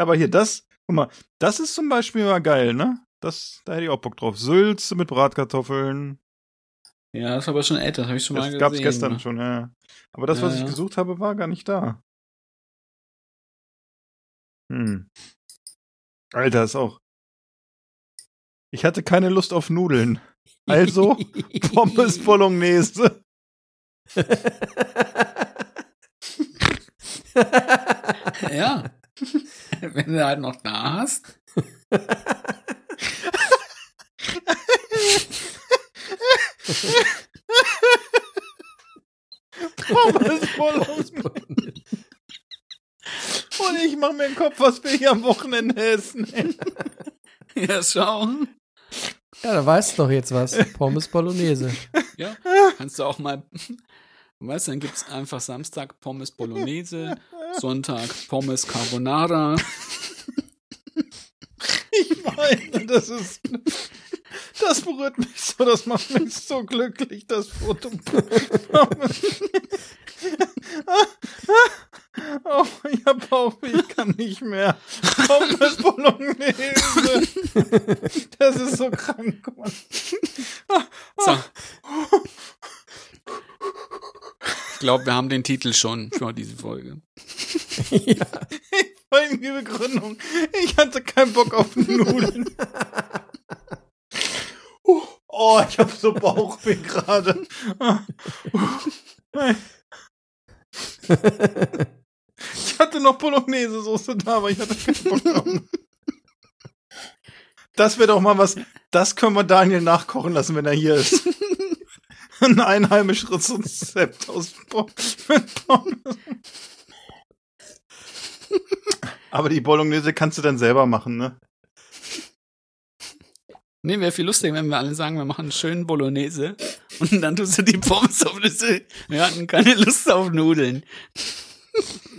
Ja, aber hier, das, guck mal, das ist zum Beispiel mal geil, ne? Das, da hätte ich auch Bock drauf. Sülze mit Bratkartoffeln. Ja, das ist aber schon älter, das habe ich schon mal Das gesehen. gab's gestern ne? schon, ja. Aber das, was Ja, ich ja. gesucht habe, war gar nicht da. Hm. Alter, ist auch. Ich hatte keine Lust auf Nudeln. Also Pommes Bolognese. Ja. Wenn du halt noch da hast. Pommes Bolognese. Und ich mach mir den Kopf, was wir hier am Wochenende essen. Ja, schau. Ja, da weißt du doch jetzt was. Pommes Bolognese. Ja, kannst du auch mal. Weißt du, dann gibt's einfach Samstag Pommes Bolognese, Sonntag Pommes Carbonara. Ich meine, das ist. Das berührt mich so, das macht mich so glücklich, das Foto. Oh, ich hab Bauchweh, ich kann nicht mehr. Pommes Bolognese. Das ist so krank, Mann. So. Ich glaube, wir haben den Titel schon für diese Folge. Folgende Begründung. Ich hatte keinen Bock auf Nudeln. Oh, ich hab so Bauchweh gerade. Ich hatte noch Bolognese-Soße da, aber ich hatte keinen Bock drauf. Das wäre doch mal was, das können wir Daniel nachkochen lassen, wenn er hier ist. Ein einheimisches Rezept aus Pommes. Aber die Bolognese kannst du dann selber machen, ne? Nee, wäre viel lustiger, wenn wir alle sagen, wir machen einen schönen Bolognese und dann tust du die Pommes auf das. Wir hatten keine Lust auf Nudeln.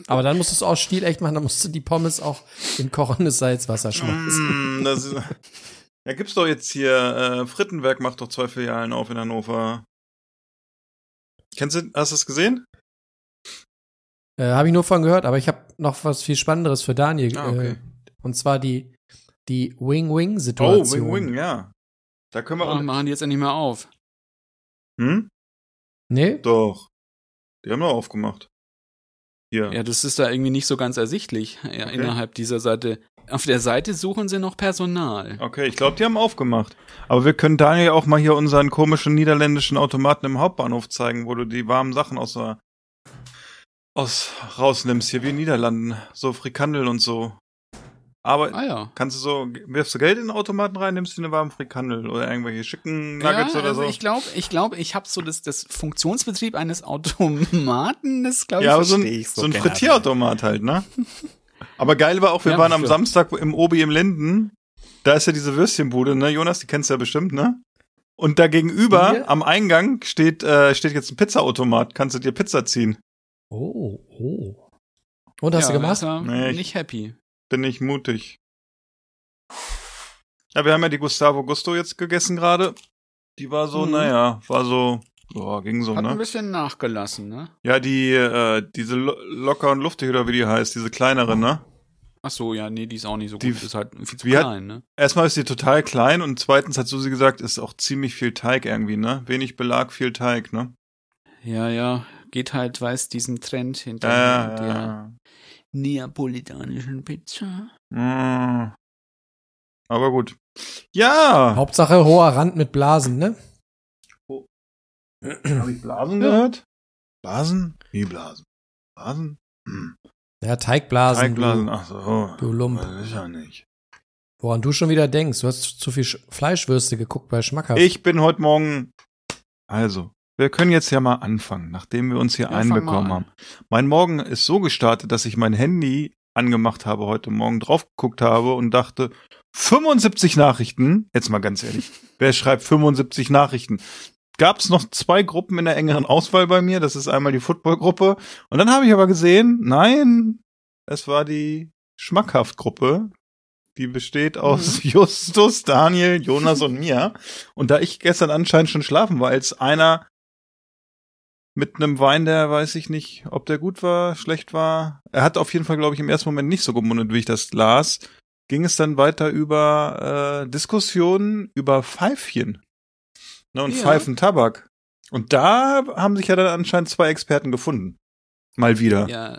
Aber dann musst du es auch stilecht machen, dann musst du die Pommes auch in kochendes Salzwasser schmeißen. Mm, das ist, ja, gibt's doch jetzt hier, äh, Frittenwerk macht doch zwei Filialen auf in Hannover. Kennst du, hast du es gesehen? Äh, habe ich nur von gehört, aber ich habe noch was viel Spannenderes für Daniel. Ah, okay. äh, und zwar die, die Oh, Wing-Wing-Situation. Wing Wing, ja. Da können wir Oh, auch. machen die jetzt endlich mal auf. Hm? Nee? Doch. Die haben doch aufgemacht. Hier. Ja, das ist da irgendwie nicht so ganz ersichtlich ja, Okay. innerhalb dieser Seite. Auf der Seite suchen sie noch Personal. Okay, ich glaube, die haben aufgemacht. Aber wir können Daniel auch mal hier unseren komischen niederländischen Automaten im Hauptbahnhof zeigen, wo du die warmen Sachen aus der aus rausnimmst, hier wie in Niederlanden. So Frikandel und so. Aber Ah ja. kannst du so, wirfst du Geld in den Automaten rein, nimmst du eine warme Frikandel oder irgendwelche schicken Nuggets ja, oder also so? ich glaube, ich glaube, ich habe so das, das Funktionsbetrieb eines Automaten, das glaube ich, ja, aber so ein, ich so ein gerne. Frittierautomat halt, ne? Aber geil war auch, wir Ja, waren am Samstag im Obi im Linden. Da ist ja diese Würstchenbude, ne, Jonas? Die kennst du ja bestimmt, ne? Und da gegenüber Hier? am Eingang steht, äh, steht jetzt ein Pizzaautomat. Kannst du dir Pizza ziehen? Oh, oh. Und hast ja, du gemacht? Nee, ich- nicht happy. Bin ich mutig. Ja, wir haben ja die Gustavo Gusto jetzt gegessen gerade. Die war so, Mhm. naja, war so, boah, ging so, Hat ein ne? bisschen nachgelassen, ne? Ja, die, äh, diese Lo locker und luftig oder wie die heißt, diese kleinere, ne? Ach so, ja, nee, die ist auch nicht so Die- gut. ist halt viel zu wie hat- klein, ne? Erstmal ist sie total klein und zweitens hat Susi gesagt, ist auch ziemlich viel Teig irgendwie, ne? Wenig Belag, viel Teig, ne? Ja, ja, geht halt, weiß, diesen Trend hinter Ja, der ja, neapolitanischen Pizza. ja. Mm. Aber gut. Ja! Hauptsache hoher Rand mit Blasen, ne? Habe ich Blasen gehört? Blasen? Wie Blasen? Blasen? Hm. Ja, Teigblasen. Teigblasen, Du, ach so. du Lump. Das ist ja nicht. woran du schon wieder denkst. Du hast zu viel Sch Fleischwürste geguckt bei Schmackhaft. Ich bin heute Morgen. Also, wir können jetzt ja mal anfangen, nachdem wir uns hier Ja, einbekommen an. haben. Mein Morgen ist so gestartet, dass ich mein Handy angemacht habe heute Morgen, drauf geguckt habe und dachte, 75 Nachrichten, jetzt mal ganz ehrlich, wer schreibt 75 Nachrichten? Gab es noch zwei Gruppen in der engeren Auswahl bei mir, das ist einmal die Football-Gruppe. Und dann habe ich aber gesehen, nein, es war die Schmackhaft-Gruppe, die besteht aus Justus, Daniel, Jonas und mir. Und da ich gestern anscheinend schon schlafen war, als einer mit einem Wein, der weiß ich nicht, ob der gut war, schlecht war. Er hat auf jeden Fall, glaube ich, im ersten Moment nicht so gemundet, wie ich das las. Ging es dann weiter über äh, Diskussionen über Pfeifchen ne, und Ja. Pfeifentabak. Und da haben sich ja dann anscheinend zwei Experten gefunden. Mal wieder. Ja,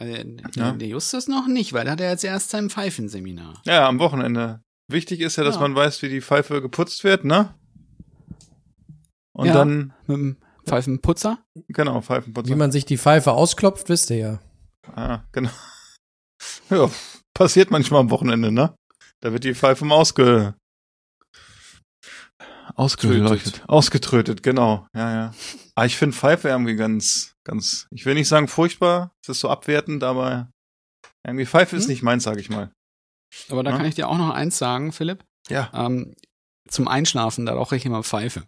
Ja, äh, äh, Ja. der Justus noch nicht, weil da hat er jetzt erst sein Pfeifenseminar. am Wochenende. Wichtig ist ja, dass Ja. man weiß, wie die Pfeife geputzt wird, ne? Und Ja. dann, Mit dem Pfeifenputzer? genau, Pfeifenputzer. Wie man sich die Pfeife ausklopft, wisst ihr ja. Ah, genau. Ja, passiert manchmal am Wochenende, ne? Da wird die Pfeife mal ausge ausgeleuchtet, ausgetrötet, genau. Ja, ja. Aber ich finde Pfeife irgendwie ganz, ganz, ich will nicht sagen furchtbar, es ist so abwertend, aber irgendwie Pfeife ist Hm? nicht meins, sag ich mal. Aber da Ja. kann ich dir auch noch eins sagen, Philipp. Ja. Ähm, zum Einschlafen, da rauche ich immer Pfeife.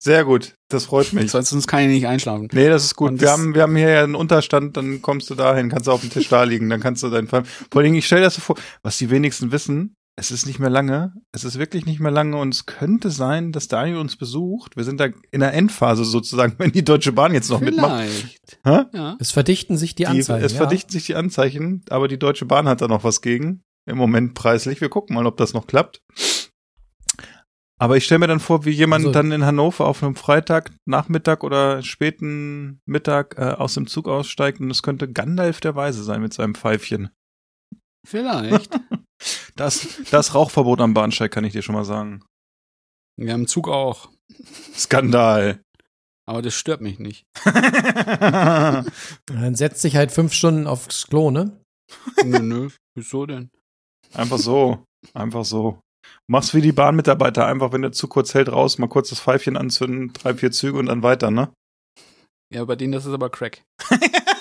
Sehr gut, das freut mich. Sonst sonst kann ich nicht einschlafen. Nee, das ist gut. Und wir das- haben, wir haben hier ja einen Unterstand, dann kommst du dahin, kannst du auf dem Tisch da liegen, dann kannst du deinen Fall. Vor allen Dingen, ich stell dir das so vor, was die wenigsten wissen, es ist nicht mehr lange, es ist wirklich nicht mehr lange und es könnte sein, dass Daniel uns besucht. Wir sind da in der Endphase sozusagen, wenn die Deutsche Bahn jetzt noch mitmacht. Vielleicht. Hä? Ja. Es verdichten sich die Die, Anzeigen. es ja. verdichten sich die Anzeichen, aber die Deutsche Bahn hat da noch was gegen. Im Moment preislich. Wir gucken mal, ob das noch klappt. Aber ich stelle mir dann vor, wie jemand Also- dann in Hannover auf einem Freitag, Nachmittag oder späten Mittag äh, aus dem Zug aussteigt und es könnte Gandalf der Weise sein mit seinem Pfeifchen. Vielleicht. Das, das Rauchverbot am Bahnsteig kann ich dir schon mal sagen. Wir haben Zug auch. Skandal. Aber das stört mich nicht. Dann setzt sich halt fünf Stunden aufs Klo, ne? nö, nö. Wieso denn? Einfach so. Einfach so. Mach's wie die Bahnmitarbeiter, einfach wenn der Zug kurz hält, raus, mal kurz das Pfeifchen anzünden, drei, vier Züge und dann weiter, ne? Ja, bei denen das ist aber Crack.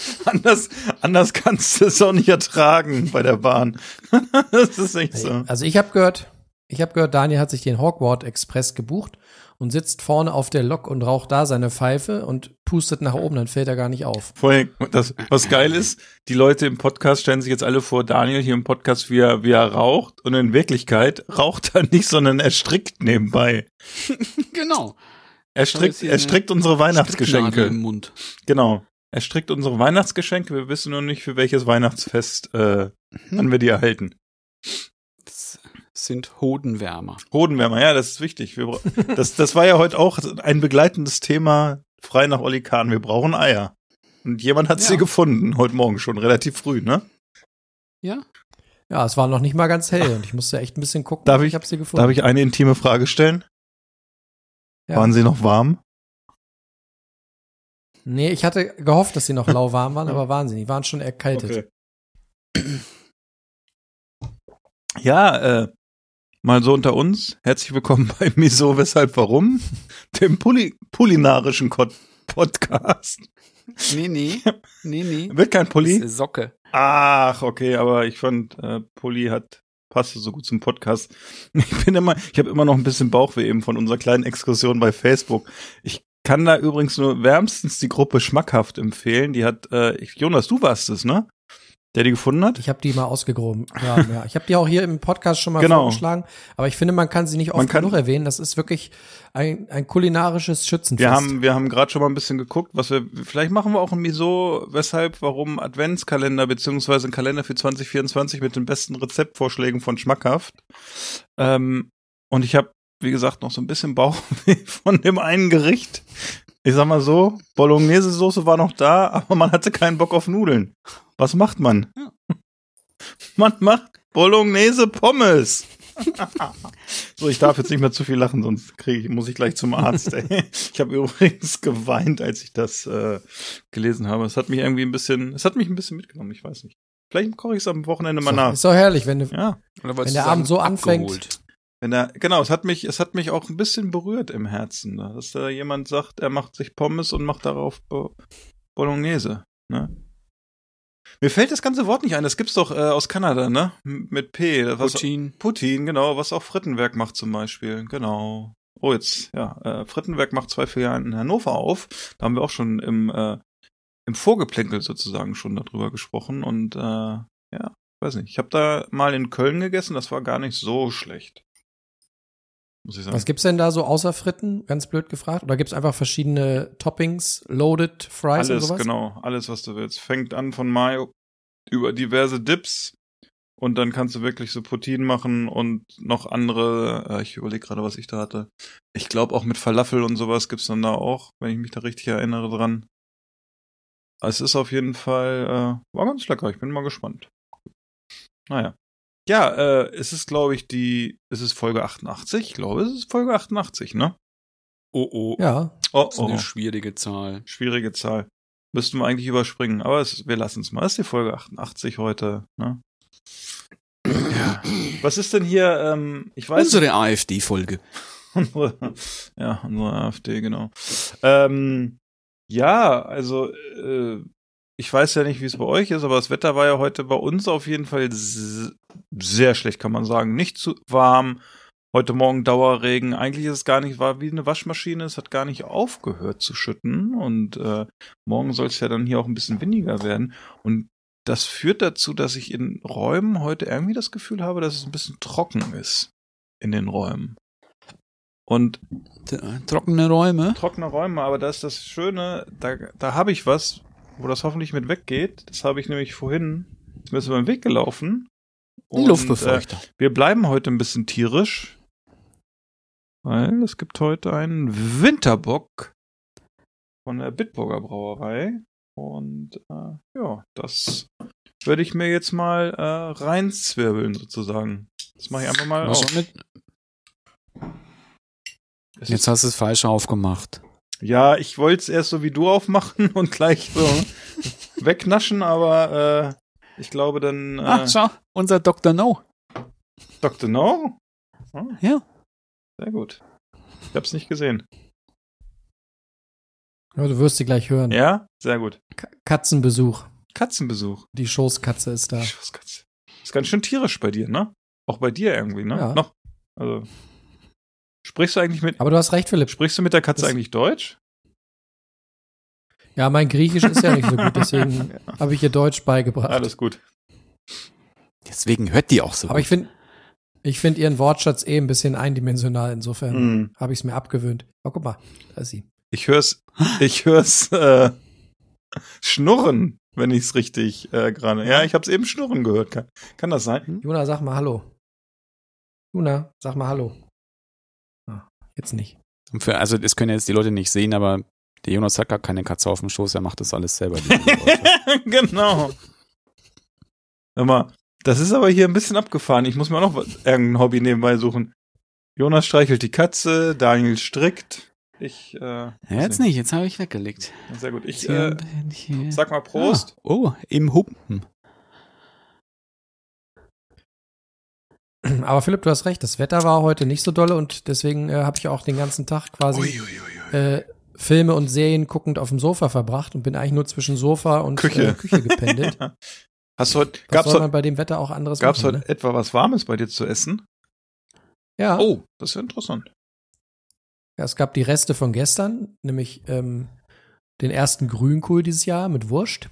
anders, anders kannst du es auch nicht ertragen bei der Bahn. das ist echt so. Also ich habe gehört, ich habe gehört, Daniel hat sich den Hogwarts Express gebucht und sitzt vorne auf der Lok und raucht da seine Pfeife und pustet nach oben, dann fällt er gar nicht auf. Vorher, das, was geil ist, die Leute im Podcast stellen sich jetzt alle vor, Daniel hier im Podcast, wie er, wie er raucht. Und in Wirklichkeit raucht er nicht, sondern er strickt nebenbei. genau. Er strickt, er strickt unsere Weihnachtsgeschenke. im Mund. Genau. Er strickt unsere Weihnachtsgeschenke. Wir wissen nur nicht, für welches Weihnachtsfest äh, wann wir die erhalten. Das sind Hodenwärmer. Hodenwärmer, ja, das ist wichtig. Wir, das, das war ja heute auch ein begleitendes Thema, frei nach Olli Kahn. Wir brauchen Eier. Und jemand hat sie Ja. gefunden, heute Morgen schon, relativ früh, ne? Ja? Ja, es war noch nicht mal ganz hell und ich musste echt ein bisschen gucken. Darf aber ich- habe sie gefunden. Darf ich eine intime Frage stellen? Ja. Waren sie noch warm? Nee, ich hatte gehofft, dass sie noch lauwarm waren, aber waren sie nicht. Waren schon erkaltet. Ja, äh, mal so unter uns. Herzlich willkommen bei Miso, weshalb, warum? Dem Puli kulinarischen Podcast. Nee, nee. Nee, nee. Wird kein Das Pulli? ist Socke. Ach, okay, aber ich fand, äh, Pulli hat passte so gut zum Podcast. Ich bin immer, ich habe immer noch ein bisschen Bauchweh eben von unserer kleinen Exkursion bei Facebook. Ich kann da übrigens nur wärmstens die Gruppe schmackhaft empfehlen. Die hat, äh, Jonas, du warst es, ne? Der die gefunden hat? Ich habe die mal ausgegraben. Ja, ja. Ich habe die auch hier im Podcast schon mal Genau. vorgeschlagen, aber ich finde, man kann sie nicht oft genug erwähnen. Das ist wirklich ein, ein kulinarisches Schützenfest. Wir haben, wir haben gerade schon mal ein bisschen geguckt, was wir, vielleicht machen wir auch ein Miso, weshalb, warum Adventskalender, beziehungsweise ein Kalender für 2024 mit den besten Rezeptvorschlägen von Schmackhaft. Ähm, und ich habe, wie gesagt, noch so ein bisschen Bauchweh von dem einen Gericht. Ich sag mal so, Bolognese-Soße war noch da, aber man hatte keinen Bock auf Nudeln. Was macht man? Ja. Man macht Bolognese-Pommes. so, ich darf jetzt nicht mehr zu viel lachen, sonst kriege ich, muss ich gleich zum Arzt. Ey. Ich habe übrigens geweint, als ich das äh, gelesen habe. Es hat mich irgendwie ein bisschen, es hat mich ein bisschen mitgenommen, ich weiß nicht. Vielleicht koche ich es am Wochenende mal so, nach. Ist doch herrlich, wenn du, Ja, Wenn der Abend so anfängt- abgeholt? Wenn er, genau, es hat mich, es hat mich auch ein bisschen berührt im Herzen, ne? dass da jemand sagt, er macht sich Pommes und macht darauf Bo Bolognese. Ne? Mir fällt das ganze Wort nicht ein. Das gibt's doch äh, aus Kanada, ne? M- Mit P. Was, Putin. Putin, genau, was auch Frittenwerk macht zum Beispiel. Genau. Oh, jetzt, ja. Äh, Frittenwerk macht zwei Filialen in Hannover auf. Da haben wir auch schon im, äh, im Vorgeplänkel sozusagen schon darüber gesprochen. Und äh, ja, weiß nicht. Ich habe da mal in Köln gegessen, das war gar nicht so schlecht. Muss ich sagen. Was gibt's denn da so außer Fritten? Ganz blöd gefragt. Oder gibt's einfach verschiedene Toppings, Loaded Fries und alles, sowas? genau, alles, was du willst. Fängt an von Mayo über diverse Dips und dann kannst du wirklich so Protein machen und noch andere, äh, ich überlege gerade, was ich da hatte. Ich glaube auch mit Falafel und sowas gibt's dann da auch, wenn ich mich da richtig erinnere dran. Es ist auf jeden Fall, äh, war ganz lecker, ich bin mal gespannt. Naja. Ja, äh, es ist, glaube ich, die, es ist Folge 88, ich glaube, es ist Folge 88, ne? Oh, oh. Ja. Oh, Das ist eine schwierige Zahl. Schwierige Zahl. Müssten wir eigentlich überspringen, aber es, wir lassen es mal. Das ist die Folge 88 heute. Ne? Ja. Was ist denn hier? Ähm, ich weiß Unsere AfD-Folge. ja, unsere AfD, genau. Ähm, ja, also äh, ich weiß ja nicht, wie es bei euch ist, aber das Wetter war ja heute bei uns auf jeden Fall sehr schlecht, kann man sagen. Nicht zu warm. Heute Morgen Dauerregen. Eigentlich ist es gar nicht, war wie eine Waschmaschine. Es hat gar nicht aufgehört zu schütten. Und äh, morgen soll es ja dann hier auch ein bisschen windiger werden. Und das führt dazu, dass ich in Räumen heute irgendwie das Gefühl habe, dass es ein bisschen trocken ist in den Räumen. Und Trockene Räume. trockene Räume, aber da ist das Schöne, da, da habe ich was, wo das hoffentlich mit weggeht. Das habe ich nämlich vorhin, ist mir so über den Weg gelaufen. Ein Luftbefeuchter. Äh, wir bleiben heute ein bisschen tierisch, weil es gibt heute einen Winterbock von der Bitburger Brauerei. Und äh, ja, das würde ich mir jetzt mal äh, reinzwirbeln sozusagen. Das mache ich einfach mal Was auf. mit? Jetzt hast du es falsch aufgemacht. Ja, ich wollte es erst so wie du aufmachen und gleich so wegnaschen, aber äh, ich glaube dann äh, Ah, schau, unser Dr. No. Dr. No? Ah, Ja. Sehr gut. Ich hab's nicht gesehen. Ja, du wirst sie gleich hören. Ja? Sehr gut. Ka- Katzenbesuch. Katzenbesuch. Die Schoßkatze ist da. Schusskatze. Ist ganz schön tierisch bei dir, ne? Auch bei dir irgendwie, ne? Ja. Noch. Also. Sprichst du eigentlich mit Aber du hast recht, Philipp. sprichst du mit der Katze Das- eigentlich Deutsch? Ja, mein Griechisch ist ja nicht so gut, deswegen habe ich ihr Deutsch beigebracht. Alles gut. Deswegen hört die auch so. Aber ich finde ich finde ihren Wortschatz eh ein bisschen eindimensional, insofern Hm. habe ich es mir abgewöhnt. Oh, guck mal, da ist sie. Ich hör's, ich hör's äh, schnurren, wenn ich's richtig äh, gerade. Ja, ich hab's eben schnurren gehört. Kann, kann das sein? Juna, sag mal Hallo. Juna, sag mal Hallo. Jetzt nicht. Für, also das können jetzt die Leute nicht sehen, aber der Jonas hat gar keine Katze auf dem Schoß, er macht das alles selber. genau. Mal, das ist aber hier ein bisschen abgefahren. Ich muss mir auch noch was- irgendein Hobby nebenbei suchen. Jonas streichelt die Katze, Daniel strickt. Ich, äh, ja, jetzt nicht, jetzt habe ich weggelegt. Sehr gut. Ich äh, sag mal Prost. Ah, oh, im Humpen. Aber Philipp, du hast recht, das Wetter war heute nicht so dolle und deswegen äh, habe ich auch den ganzen Tag quasi äh, Filme und Serien guckend auf dem Sofa verbracht und bin eigentlich nur zwischen Sofa und Küche. Äh, Küche gependelt. Hast du heute, Was gab's soll man bei dem Wetter auch anderes gab's machen? heute Ne? etwa was Warmes bei dir zu essen? Ja, Oh, das ist ja interessant. ja, es gab die Reste von gestern, nämlich ähm, den ersten Grünkohl dieses Jahr mit Wurst.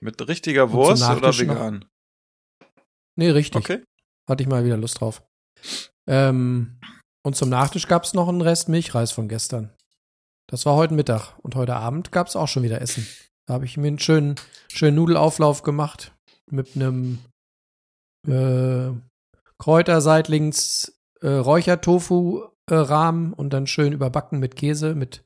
Mit richtiger Wurst oder Nachtisch noch- vegan? Nee, richtig. Okay. Hatte ich mal wieder Lust drauf. Ähm, und zum Nachtisch gab es noch einen Rest Milchreis von gestern. Das war heute Mittag. Und heute Abend gab es auch schon wieder Essen. Da habe ich mir einen schönen, schönen Nudelauflauf gemacht mit einem äh, Kräuterseitlings äh, Räuchertofu-Rahmen und dann schön überbacken mit Käse, mit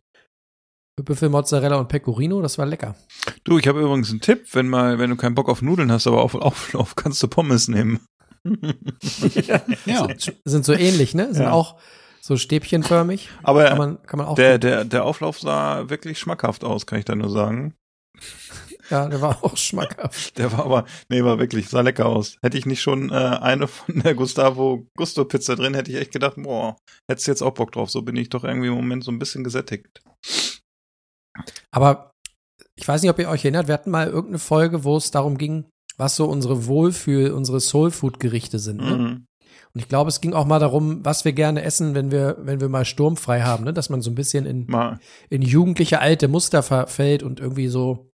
Büffelmozzarella und Pecorino. Das war lecker. Du, ich habe übrigens einen Tipp, wenn mal, wenn du keinen Bock auf Nudeln hast, aber auf Auflauf, kannst du Pommes nehmen. Ja. Sind so ähnlich, ne? Sind Ja. auch so stäbchenförmig. Aber Kann man, kann man auch der, der, der Auflauf sah wirklich schmackhaft aus, kann ich da nur sagen. Ja, der war auch schmackhaft. Der war aber, nee, war wirklich, sah lecker aus. Hätte ich nicht schon äh, eine von der Gustavo Gusto Pizza drin, hätte ich echt gedacht, boah, hättest du jetzt auch Bock drauf. So bin ich doch irgendwie im Moment so ein bisschen gesättigt. Aber ich weiß nicht, ob ihr euch erinnert, wir hatten mal irgendeine Folge, wo es darum ging, was so unsere Wohlfühl, unsere Soulfood-Gerichte sind. Ne? Mhm. Und ich glaube, es ging auch mal darum, was wir gerne essen, wenn wir, wenn wir mal sturmfrei haben, ne? dass man so ein bisschen in, Mal. in jugendliche alte Muster verfällt und irgendwie so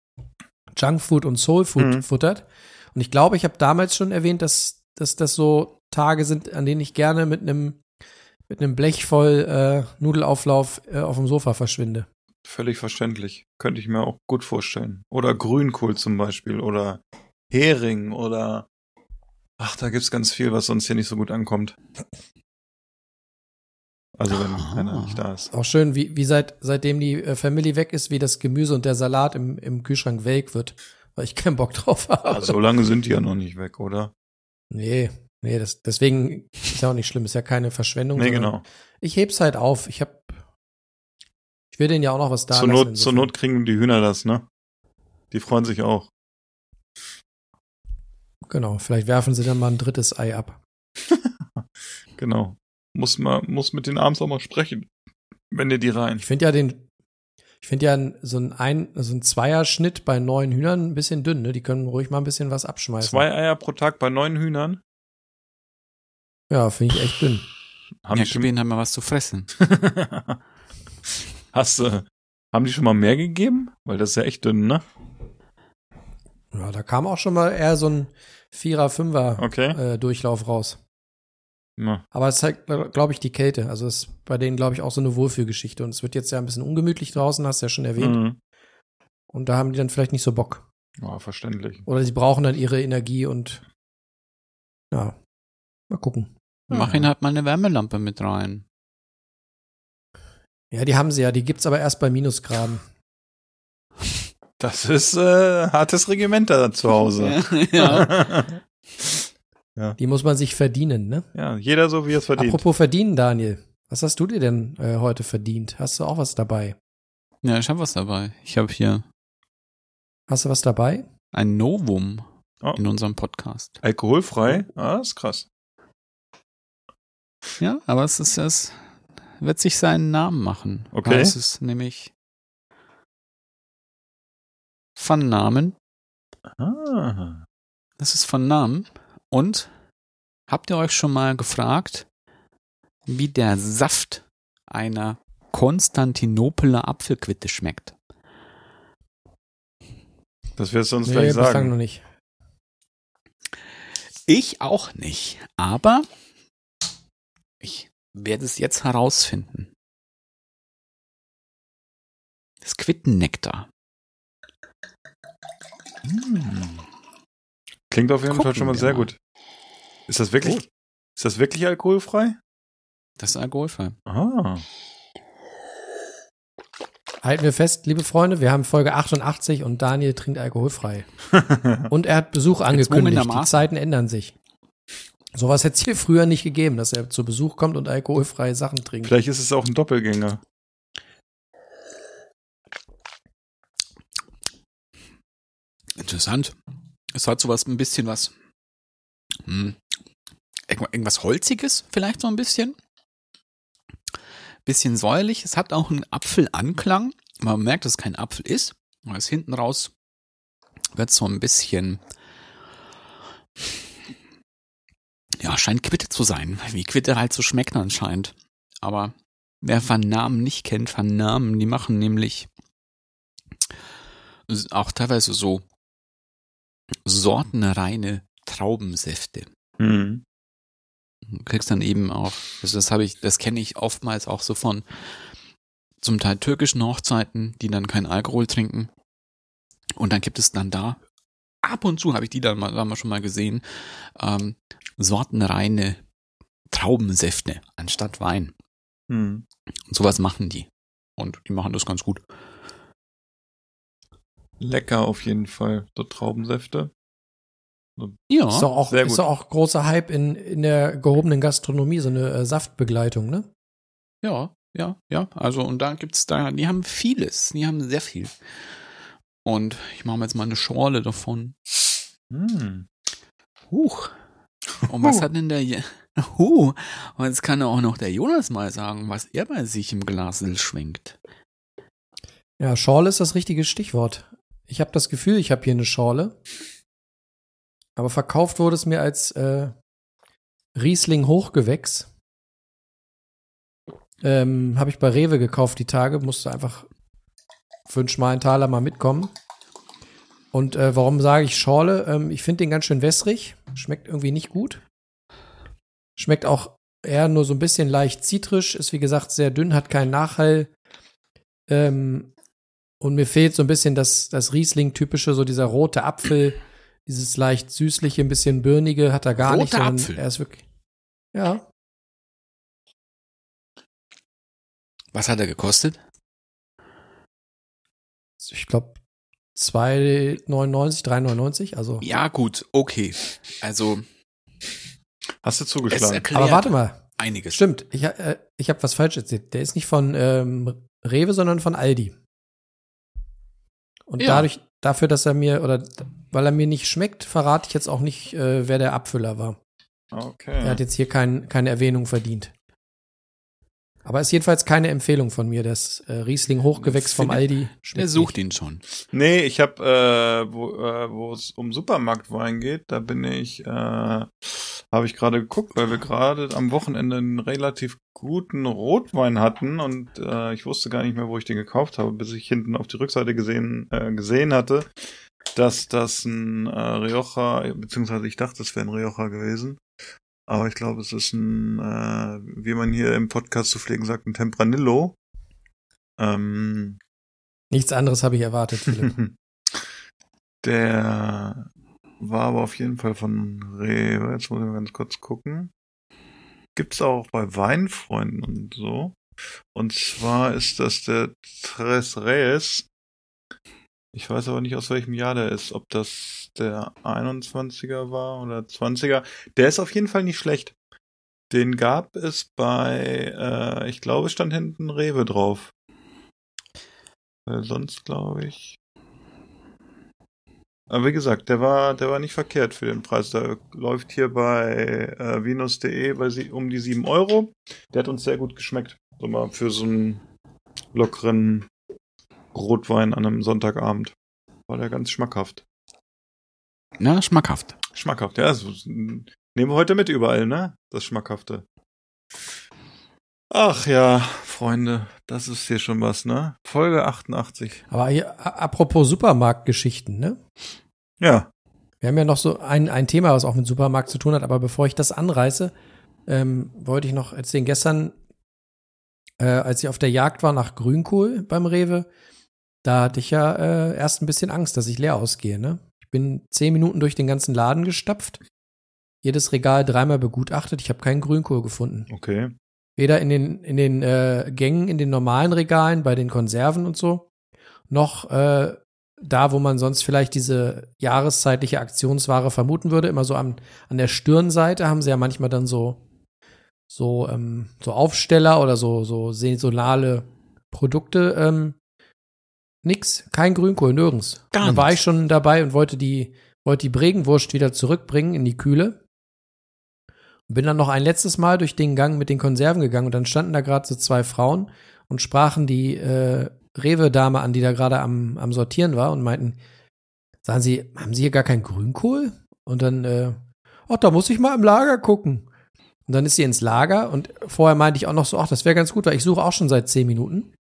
Junkfood und Soulfood Mhm. futtert. Und ich glaube, ich habe damals schon erwähnt, dass, dass das so Tage sind, an denen ich gerne mit einem mit einem Blech voll äh, Nudelauflauf äh, auf dem Sofa verschwinde. Völlig verständlich. Könnte ich mir auch gut vorstellen. Oder Grünkohl zum Beispiel. Oder Hering. Oder. Ach, da gibt's ganz viel, was sonst hier nicht so gut ankommt. Also wenn Ah. einer nicht da ist. Auch schön, wie, wie seit, seitdem die äh, Family weg ist, wie das Gemüse und der Salat im, im Kühlschrank welk wird, weil ich keinen Bock drauf habe. Also, so lange sind die ja noch nicht weg, oder? Nee, nee, das, deswegen ist ja auch nicht schlimm, ist ja keine Verschwendung. Nee, genau. Ich heb's halt auf. Ich hab, ich will denen ja auch noch was da zur, lassen, Not, zur. Not kriegen die Hühner das, ne? Die freuen sich auch. Genau, vielleicht werfen sie dann mal ein drittes Ei ab. Genau. Muss mal, muss mit den abends auch mal sprechen. Wenn ihr die rein. Ich finde ja den, ich finde ja so ein, ein, so ein Zweierschnitt bei neun Hühnern ein bisschen dünn, ne? Die können ruhig mal ein bisschen was abschmeißen. Zwei Eier pro Tag bei neun Hühnern. Ja, finde ich echt dünn. Haben ja, die schon, mal was zu fressen. Hast du, haben die schon mal mehr gegeben? Weil das ist ja echt dünn, ne? Ja, da kam auch schon mal eher so ein Vierer, Fünfer Okay. äh, Durchlauf raus. Na, Aber es zeigt, glaube ich, die Kälte. Also es ist bei denen, glaube ich, auch so eine Wohlfühlgeschichte. Und es wird jetzt ja ein bisschen ungemütlich draußen, hast du ja schon erwähnt. mhm. Und da haben die dann vielleicht nicht so Bock. Ja, verständlich. Oder sie brauchen dann ihre Energie und ja, mal gucken. Mach ihnen halt mal eine Wärmelampe mit rein. Ja, die haben sie ja, die gibt's aber erst bei Minusgraden. Das ist äh, hartes Regiment da zu Hause. ja. Die muss man sich verdienen, ne? ja, jeder so, wie er es verdient. Apropos verdienen, Daniel. Was hast du dir denn äh, heute verdient? Hast du auch was dabei? ja, ich habe was dabei. Ich habe hier Hast du was dabei? ein Novum Oh. in unserem Podcast. Alkoholfrei? Ah, ist krass. Ja, aber es ist es wird sich seinen Namen machen. Okay. Es ist nämlich von Namen. Ah. Das ist von Namen. Und habt ihr euch schon mal gefragt, wie der Saft einer Konstantinopeler Apfelquitte schmeckt? Das wirst du uns Nee, gleich sagen. noch nicht. Ich auch nicht. Aber ich werde es jetzt herausfinden. Das Quittennektar. Klingt auf jeden Gucken Fall schon mal sehr mal. gut. Ist das wirklich, ist das wirklich alkoholfrei? Das ist alkoholfrei. Ah. Halten wir fest, liebe Freunde, wir haben Folge 88 und Daniel trinkt alkoholfrei. Und er hat Besuch angekündigt. Die. Zeiten ändern sich. Sowas hätte es hier früher nicht gegeben, dass er zu Besuch kommt und alkoholfreie Sachen trinkt. Vielleicht ist es auch ein Doppelgänger. Interessant. Es hat sowas ein bisschen was. Hm, irgendwa- irgendwas Holziges, vielleicht so ein bisschen. Bisschen säuerlich. Es hat auch einen Apfelanklang. Man merkt, dass es kein Apfel ist. Aber es hinten raus wird so ein bisschen. Ja, scheint Quitte zu sein. Wie Quitte halt so schmeckt anscheinend. Aber wer Van Namen nicht kennt, Van Namen, die machen nämlich auch teilweise so sortenreine Traubensäfte. Hm. Du kriegst dann eben auch, also das habe ich, das kenne ich oftmals auch so von zum Teil türkischen Hochzeiten, die dann keinen Alkohol trinken. Und dann gibt es dann da, ab und zu habe ich die dann mal, haben wir schon mal gesehen, ähm, sortenreine Traubensäfte anstatt Wein. Hm. Und sowas machen die. Und die machen das ganz gut. Lecker auf jeden Fall. So Traubensäfte. Ja, Ist doch auch, ist doch auch großer Hype in, in der gehobenen Gastronomie, so eine äh, Saftbegleitung, ne? Ja, ja, ja. Also und da gibt's da, die haben vieles, die haben sehr viel. Und ich mache mir jetzt mal eine Schorle davon. Hm. Huch. Und was hat denn der Je Huh. Und jetzt kann auch noch der Jonas mal sagen, was er bei sich im Glas schwenkt. Ja, Schorle ist das richtige Stichwort. Ich habe das Gefühl, ich habe hier eine Schorle. Aber verkauft wurde es mir als äh, Riesling Hochgewächs. Ähm, habe ich bei Rewe gekauft die Tage, musste einfach für einen schmalen Taler mal mitkommen. Und äh, warum sage ich Schorle? Ähm, ich finde den ganz schön wässrig. Schmeckt irgendwie nicht gut. Schmeckt auch eher nur so ein bisschen leicht zitrisch. Ist wie gesagt sehr dünn, hat keinen Nachhall. Ähm, und mir fehlt so ein bisschen das, das Riesling-typische, so dieser rote Apfel, dieses leicht süßliche, ein bisschen birnige, hat er gar Roter nicht. sondern Apfel? Er ist wirklich. Ja, Was hat er gekostet? ich glaube 2,99, 3,99. Also. Ja, gut, okay. Also, Hast du es zugeschlagen? Aber warte mal. einiges. Stimmt, ich, äh, ich habe was falsch erzählt. Der ist nicht von ähm, Rewe, sondern von Aldi. Und Ja. dadurch, dafür, dass er mir, oder weil er mir nicht schmeckt, verrate ich jetzt auch nicht, äh, wer der Abfüller war. Okay. Er hat jetzt hier kein, keine Erwähnung verdient. Aber ist jedenfalls keine Empfehlung von mir, das äh, Riesling Hochgewächs vom Aldi. Der sucht ihn schon. Nee, ich habe, äh, wo äh, wo es um Supermarktwein geht, da bin ich, äh, habe ich gerade geguckt, weil wir gerade am Wochenende einen relativ guten Rotwein hatten und äh, ich wusste gar nicht mehr, wo ich den gekauft habe, bis ich hinten auf die Rückseite gesehen äh, gesehen hatte, dass das ein äh, Rioja, beziehungsweise ich dachte, es wäre ein Rioja gewesen. Aber ich glaube, es ist ein, äh, wie man hier im Podcast zu pflegen sagt, ein Tempranillo. Ähm, Nichts anderes habe ich erwartet, Philipp. Der war aber auf jeden Fall von Rewe. Jetzt muss ich mal ganz kurz gucken. Gibt's auch bei Weinfreunden und so. Und zwar ist das der Tres Reyes. Ich weiß aber nicht, aus welchem Jahr der ist. Ob das der 21er war oder 20er. Der ist auf jeden Fall nicht schlecht. Den gab es bei, äh, ich glaube, stand hinten Rewe drauf. Weil sonst glaube ich. Aber wie gesagt, der war, der war nicht verkehrt für den Preis. Der läuft hier bei äh, Venus.de um die 7 Euro. Der hat uns sehr gut geschmeckt. So mal für so einen lockeren Rotwein an einem Sonntagabend. War der ganz schmackhaft. Na, schmackhaft. Schmackhaft, ja. So, nehmen wir heute mit überall, ne? Das Schmackhafte. Ach ja, Freunde, das ist hier schon was, ne? Folge 88. Aber hier, a- apropos Supermarktgeschichten, ne? Ja. Wir haben ja noch so ein, ein Thema, was auch mit Supermarkt zu tun hat, aber bevor ich das anreiße, ähm, wollte ich noch erzählen, gestern, äh, als ich auf der Jagd war nach Grünkohl beim Rewe, da hatte ich ja äh, erst ein bisschen Angst, dass ich leer ausgehe, ne? Ich bin zehn Minuten durch den ganzen Laden gestapft, jedes Regal dreimal begutachtet, ich habe keinen Grünkohl gefunden. Okay. Weder in den, in den äh, Gängen, in den normalen Regalen, bei den Konserven und so, noch äh, da, wo man sonst vielleicht diese jahreszeitliche Aktionsware vermuten würde, immer so an, an der Stirnseite haben sie ja manchmal dann so, so, ähm, so Aufsteller oder so, so saisonale Produkte. Ähm, nix, kein Grünkohl, nirgends. Gar dann war ich schon dabei und wollte die, wollte die Bregenwurst wieder zurückbringen in die Kühle. Und bin dann noch ein letztes Mal durch den Gang mit den Konserven gegangen und dann standen da gerade so zwei Frauen und sprachen die äh, Rewe-Dame an, die da gerade am, am Sortieren war und meinten, sagen Sie, haben Sie hier gar keinen Grünkohl? Und dann, äh, ach, da muss ich mal im Lager gucken. Und dann ist sie ins Lager und vorher meinte ich auch noch so, ach, das wäre ganz gut, weil ich suche auch schon seit zehn Minuten.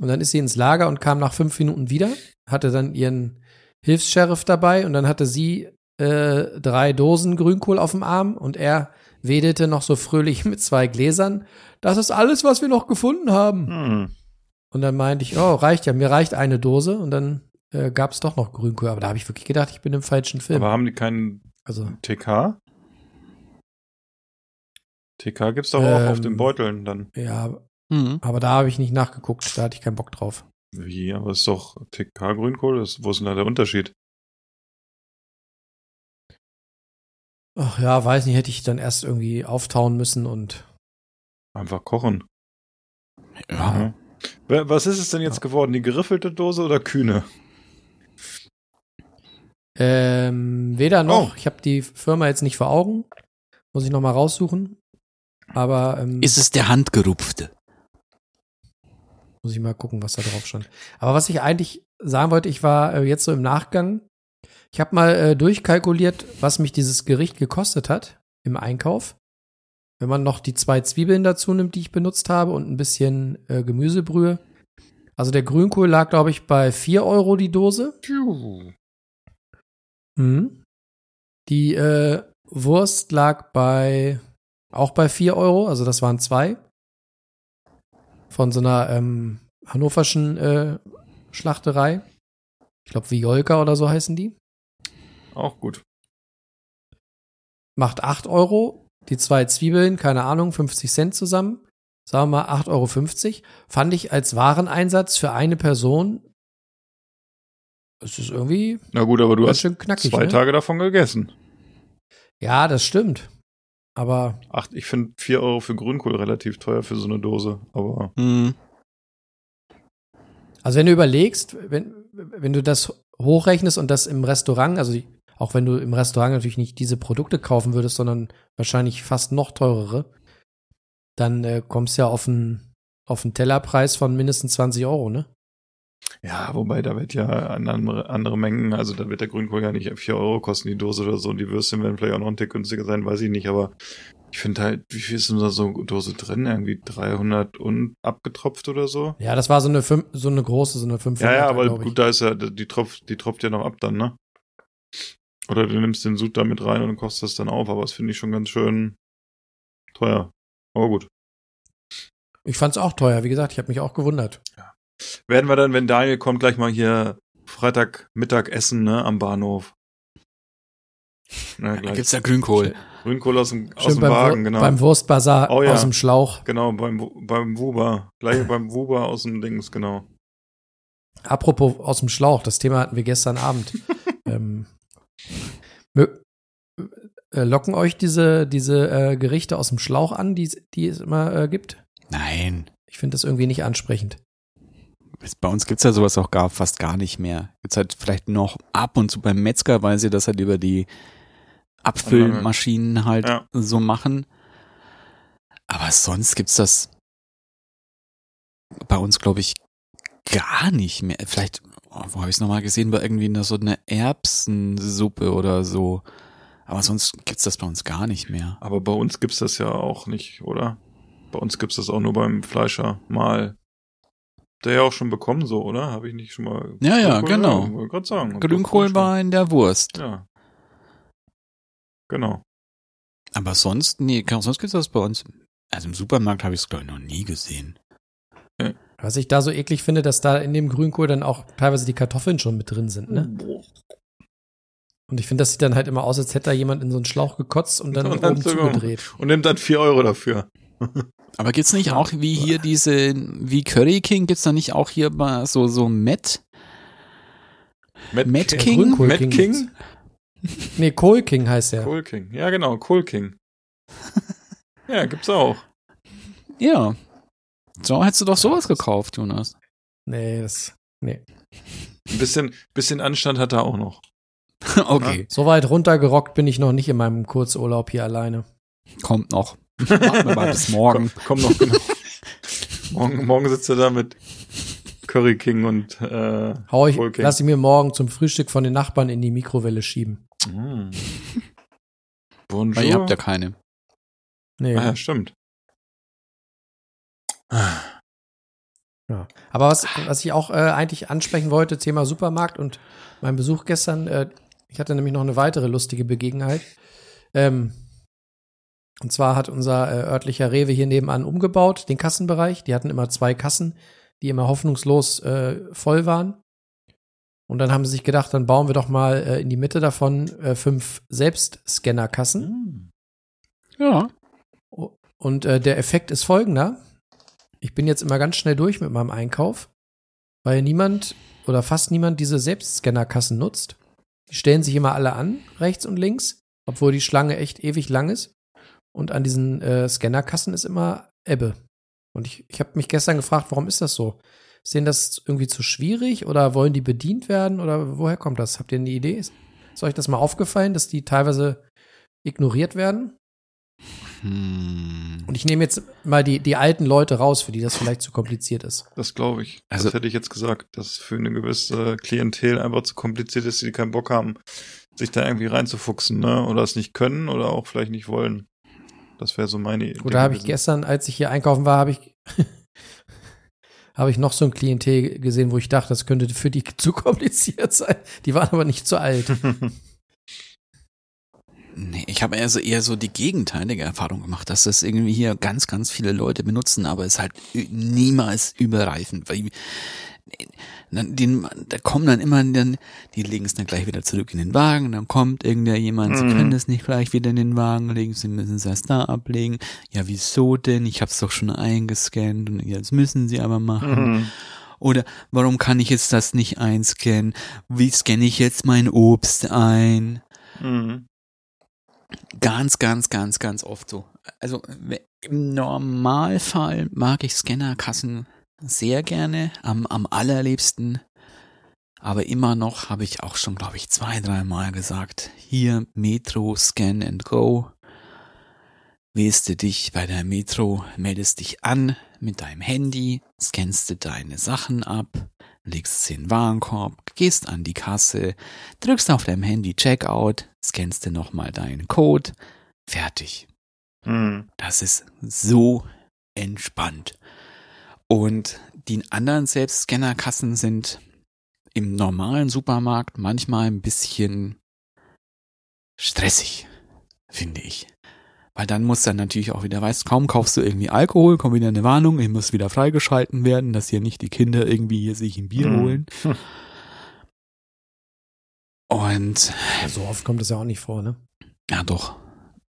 Und dann ist sie ins Lager und kam nach fünf Minuten wieder, hatte dann ihren Hilfs-Sheriff dabei und dann hatte sie äh, drei Dosen Grünkohl auf dem Arm und er wedelte noch so fröhlich mit zwei Gläsern. Das ist alles, was wir noch gefunden haben. Hm. Und dann meinte ich, oh, reicht ja, mir reicht eine Dose. Und dann äh, gab es doch noch Grünkohl. Aber da habe ich wirklich gedacht, ich bin im falschen Film. Aber haben die keinen also, TK? TK gibt's doch auch auf Ähm, den Beuteln dann. ja, Mhm. aber da habe ich nicht nachgeguckt. Da hatte ich keinen Bock drauf. Wie? Aber ist doch TK Grünkohl? Das, wo ist denn da der Unterschied? Ach ja, weiß nicht, hätte ich dann erst irgendwie auftauen müssen und Einfach kochen. Ja. Wer- Was ist es denn jetzt geworden? Die geriffelte Dose oder Kühne? ähm, weder noch. Oh. Ich habe die Firma jetzt nicht vor Augen. Muss ich noch mal raussuchen. Aber ähm, Ist es der Handgerupfte? Muss ich mal gucken, was da drauf stand. Aber was ich eigentlich sagen wollte, ich war äh, jetzt so im Nachgang. Ich habe mal äh, durchkalkuliert, was mich dieses Gericht gekostet hat im Einkauf. Wenn man noch die zwei Zwiebeln dazu nimmt, die ich benutzt habe und ein bisschen äh, Gemüsebrühe. Also der Grünkohl lag, glaube ich, bei 4 Euro die Dose. Mhm. Die äh, Wurst lag bei auch bei 4 Euro, also das waren zwei. Von so einer ähm, hannoverschen äh, Schlachterei. Ich glaube, Violka oder so heißen die. Auch gut. Macht 8 Euro. Die zwei Zwiebeln, keine Ahnung, 50 Cent zusammen. Sagen wir mal 8,50 Euro. Fand ich als Wareneinsatz für eine Person. Es ist irgendwie Na gut, aber du hast schön knackig. zwei ne? Tage davon gegessen. Ja, das stimmt. Aber Ach, ich finde 4 Euro für Grünkohl relativ teuer für so eine Dose. Aber Hm. Also wenn du überlegst, wenn, wenn du das hochrechnest und das im Restaurant, also die, auch wenn du im Restaurant natürlich nicht diese Produkte kaufen würdest, sondern wahrscheinlich fast noch teurere, dann äh, kommst du ja auf einen, auf einen Tellerpreis von mindestens 20 Euro, ne? Ja, wobei da wird ja andere, andere Mengen, also da wird der Grünkohl ja nicht 4 Euro kosten, die Dose oder so. Und die Würstchen werden vielleicht auch noch ein Tick günstiger sein, weiß ich nicht. Aber ich finde halt, wie viel ist denn da so eine Dose drin? Irgendwie 300 und abgetropft oder so? Ja, das war so eine, fünf, so eine große, so eine 500 Ja, ja, aber gut, da ist ja, die tropft, die tropft ja noch ab dann, ne? Oder du nimmst den Sud da mit rein und kochst das dann auf, aber das finde ich schon ganz schön teuer. Aber gut. Ich fand's auch teuer, wie gesagt, ich habe mich auch gewundert. Werden wir dann, wenn Daniel kommt, gleich mal hier Freitag Mittag essen, ne, am Bahnhof. Na, Da gibt's ja Grünkohl. Grünkohl aus dem, aus dem beim, Wagen, Wur- genau. beim Wurstbazar Oh ja. aus dem Schlauch. genau, beim, beim Wuber. Gleich beim Wuber aus dem Dings, genau. Apropos aus dem Schlauch, das Thema hatten wir gestern Abend. ähm, äh, locken euch diese, diese äh, Gerichte aus dem Schlauch an, die, die es immer äh, gibt? Nein. Ich finde das irgendwie nicht ansprechend. Bei uns gibt's ja sowas auch gar fast gar nicht mehr. Jetzt halt vielleicht noch ab und zu beim Metzger, weil sie das halt über die Abfüllmaschinen halt Ja. so machen. Aber sonst gibt's das bei uns, glaube ich, gar nicht mehr. Vielleicht, oh, wo habe ich es nochmal gesehen, war irgendwie so eine Erbsensuppe oder so. Aber sonst gibt's das bei uns gar nicht mehr. Aber bei uns gibt's das ja auch nicht, oder? Bei uns gibt's das auch nur beim Fleischer mal. Der ja auch schon bekommen, so, oder? Habe ich nicht schon mal. Ja, ja, Grünkohl? genau. Ja, wollte grad sagen. Grünkohl war in der Wurst. Ja. Genau. Aber sonst, nee, sonst gibt's das bei uns. Also im Supermarkt habe ich es, glaube ich, noch nie gesehen. Was ich da so eklig finde, dass da in dem Grünkohl dann auch teilweise die Kartoffeln schon mit drin sind, ne? Und ich finde, das sieht dann halt immer aus, als hätte da jemand in so einen Schlauch gekotzt und dann Und dann oben zugedreht. Und nimmt dann vier Euro dafür. Aber gibt's nicht auch wie hier diese, wie Curry King, gibt's da nicht auch hier mal so, so Matt? Matt, Matt King? Grünkohl Matt King King? Nee, Kohl King heißt der. Kohl King. Ja, genau, Kohl King. ja, gibt's auch. Ja. So hättest du doch sowas gekauft, Jonas. Nee, das. Nee. Ein bisschen, bisschen Anstand hat er auch noch. okay, So weit runtergerockt bin ich noch nicht in meinem Kurzurlaub hier alleine. kommt noch. Warten wir mal bis morgen. Komm, komm noch, genau. morgen, morgen sitzt er da mit Curry King und äh, Hau ich, lass ich mir morgen zum Frühstück von den Nachbarn in die Mikrowelle schieben. Mm. Bonjour. Weil ihr habt ja keine. Nee. ah, ja, stimmt. Ja. Aber was, was ich auch äh, eigentlich ansprechen wollte, Thema Supermarkt und mein Besuch gestern, äh, ich hatte nämlich noch eine weitere lustige Begebenheit. Ähm, und zwar hat unser äh, örtlicher Rewe hier nebenan umgebaut, den Kassenbereich. Die hatten immer zwei Kassen, die immer hoffnungslos äh, voll waren. Und dann haben sie sich gedacht, dann bauen wir doch mal äh, in die Mitte davon äh, fünf Selbstscannerkassen. Ja. Und äh, der Effekt ist folgender. Ich bin jetzt immer ganz schnell durch mit meinem Einkauf, weil niemand oder fast niemand diese Selbstscannerkassen nutzt. Die stellen sich immer alle an, rechts und links, obwohl die Schlange echt ewig lang ist. Und an diesen äh, Scannerkassen ist immer Ebbe. Und ich, ich habe mich gestern gefragt, warum ist das so? Ist denen das irgendwie zu schwierig oder wollen die bedient werden oder woher kommt das? Habt ihr eine Idee? Ist, ist euch das mal aufgefallen, dass die teilweise ignoriert werden? Hm. Und ich nehme jetzt mal die, die alten Leute raus, für die das vielleicht zu kompliziert ist. Das glaube ich. Also- das hätte ich jetzt gesagt, dass für eine gewisse Klientel einfach zu kompliziert ist, die keinen Bock haben, sich da irgendwie reinzufuchsen, ne? Oder es nicht können oder auch vielleicht nicht wollen. Das wäre so meine Idee. Oder habe ich gestern, als ich hier einkaufen war, habe ich, habe ich noch so ein Klientel gesehen, wo ich dachte, das könnte für die zu kompliziert sein. Die waren aber nicht so alt. Nee, ich habe also eher so die gegenteilige Erfahrung gemacht, dass das irgendwie hier ganz, ganz viele Leute benutzen, aber es halt niemals überreifend. Weil dann, den, da kommen dann immer, dann, die legen es dann gleich wieder zurück in den Wagen, dann kommt irgendjemand, sie Mhm. können das nicht gleich wieder in den Wagen legen, sie müssen es erst da ablegen. Ja, wieso denn? Ich habe es doch schon eingescannt und jetzt müssen sie aber machen. Mhm. Oder warum kann ich jetzt das nicht einscannen? Wie scanne ich jetzt mein Obst ein? Mhm. Ganz, ganz, ganz, ganz oft so. Also im Normalfall mag ich Scannerkassen sehr gerne, am, am allerliebsten. Aber immer noch habe ich auch schon, glaube ich, zwei, dreimal gesagt, hier Metro Scan and Go. Wählst du dich bei der Metro, meldest dich an mit deinem Handy, scannst du deine Sachen ab, legst sie in den Warenkorb, gehst an die Kasse, drückst auf deinem Handy Checkout, scannst du nochmal deinen Code, fertig. Mhm. Das ist so entspannt. Und die anderen Selbstscannerkassen sind im normalen Supermarkt manchmal ein bisschen stressig, finde ich. Weil dann muss dann natürlich auch wieder, weißt, kaum kaufst du irgendwie Alkohol, kommt wieder eine Warnung, ich muss wieder freigeschalten werden, dass hier nicht die Kinder irgendwie hier sich ein Bier Mhm. holen. Und So oft kommt das ja auch nicht vor, ne? ja, doch.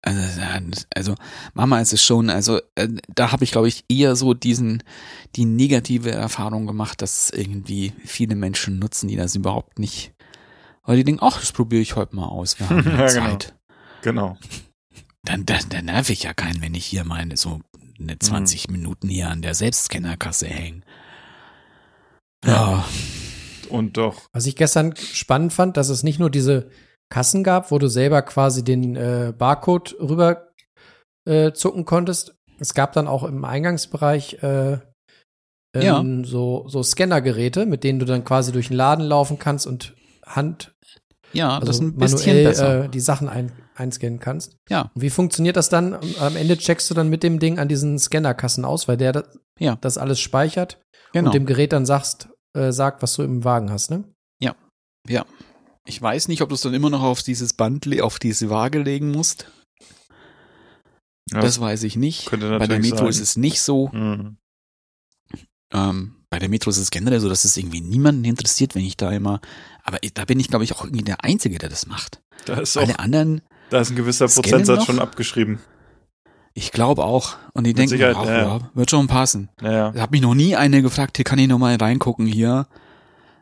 Also, also Mama ist es schon, also äh, da habe ich, glaube ich, eher so diesen, die negative Erfahrung gemacht, dass irgendwie viele Menschen nutzen, die das überhaupt nicht. Weil die denken, ach, das probiere ich heute mal aus, wir haben ja, Ja, genau. Zeit. Genau. Dann, dann, dann nerv ich ja keinen, wenn ich hier meine, so eine 20 Minuten hier an der Selbstscannerkasse hängen. Ja, Und doch. Was ich gestern spannend fand, dass es nicht nur diese Kassen gab, wo du selber quasi den äh, Barcode rüber äh, zucken konntest. Es gab dann auch im Eingangsbereich äh, ähm, so, so Scannergeräte, mit denen du dann quasi durch den Laden laufen kannst und Hand, ja, das ist also ein bisschen manuell besser. äh, die Sachen ein, einscannen kannst. ja, Und wie funktioniert das dann? Am Ende checkst du dann mit dem Ding an diesen Scannerkassen aus, weil der das, Ja. das alles speichert genau. und dem Gerät dann sagst, äh, sagt, was du im Wagen hast, ne? Ja. Ich weiß nicht, ob du es dann immer noch auf dieses Band, auf diese Waage legen musst. Ja, Das weiß ich nicht. Bei der Metro sein. ist es nicht so. Mhm. Ähm, bei der Metro ist es generell so, dass es irgendwie niemanden interessiert, wenn ich da immer. Aber da bin ich, glaube ich, auch irgendwie der Einzige, der das macht. Da ist auch, Alle anderen, da ist ein gewisser Prozentsatz noch? schon abgeschrieben. ich glaube auch. Und die Mit denken, Sicherheit, ach, ja, ja, wird schon passen. Naja. Ich habe mich noch nie eine gefragt, hier kann ich noch mal reingucken hier.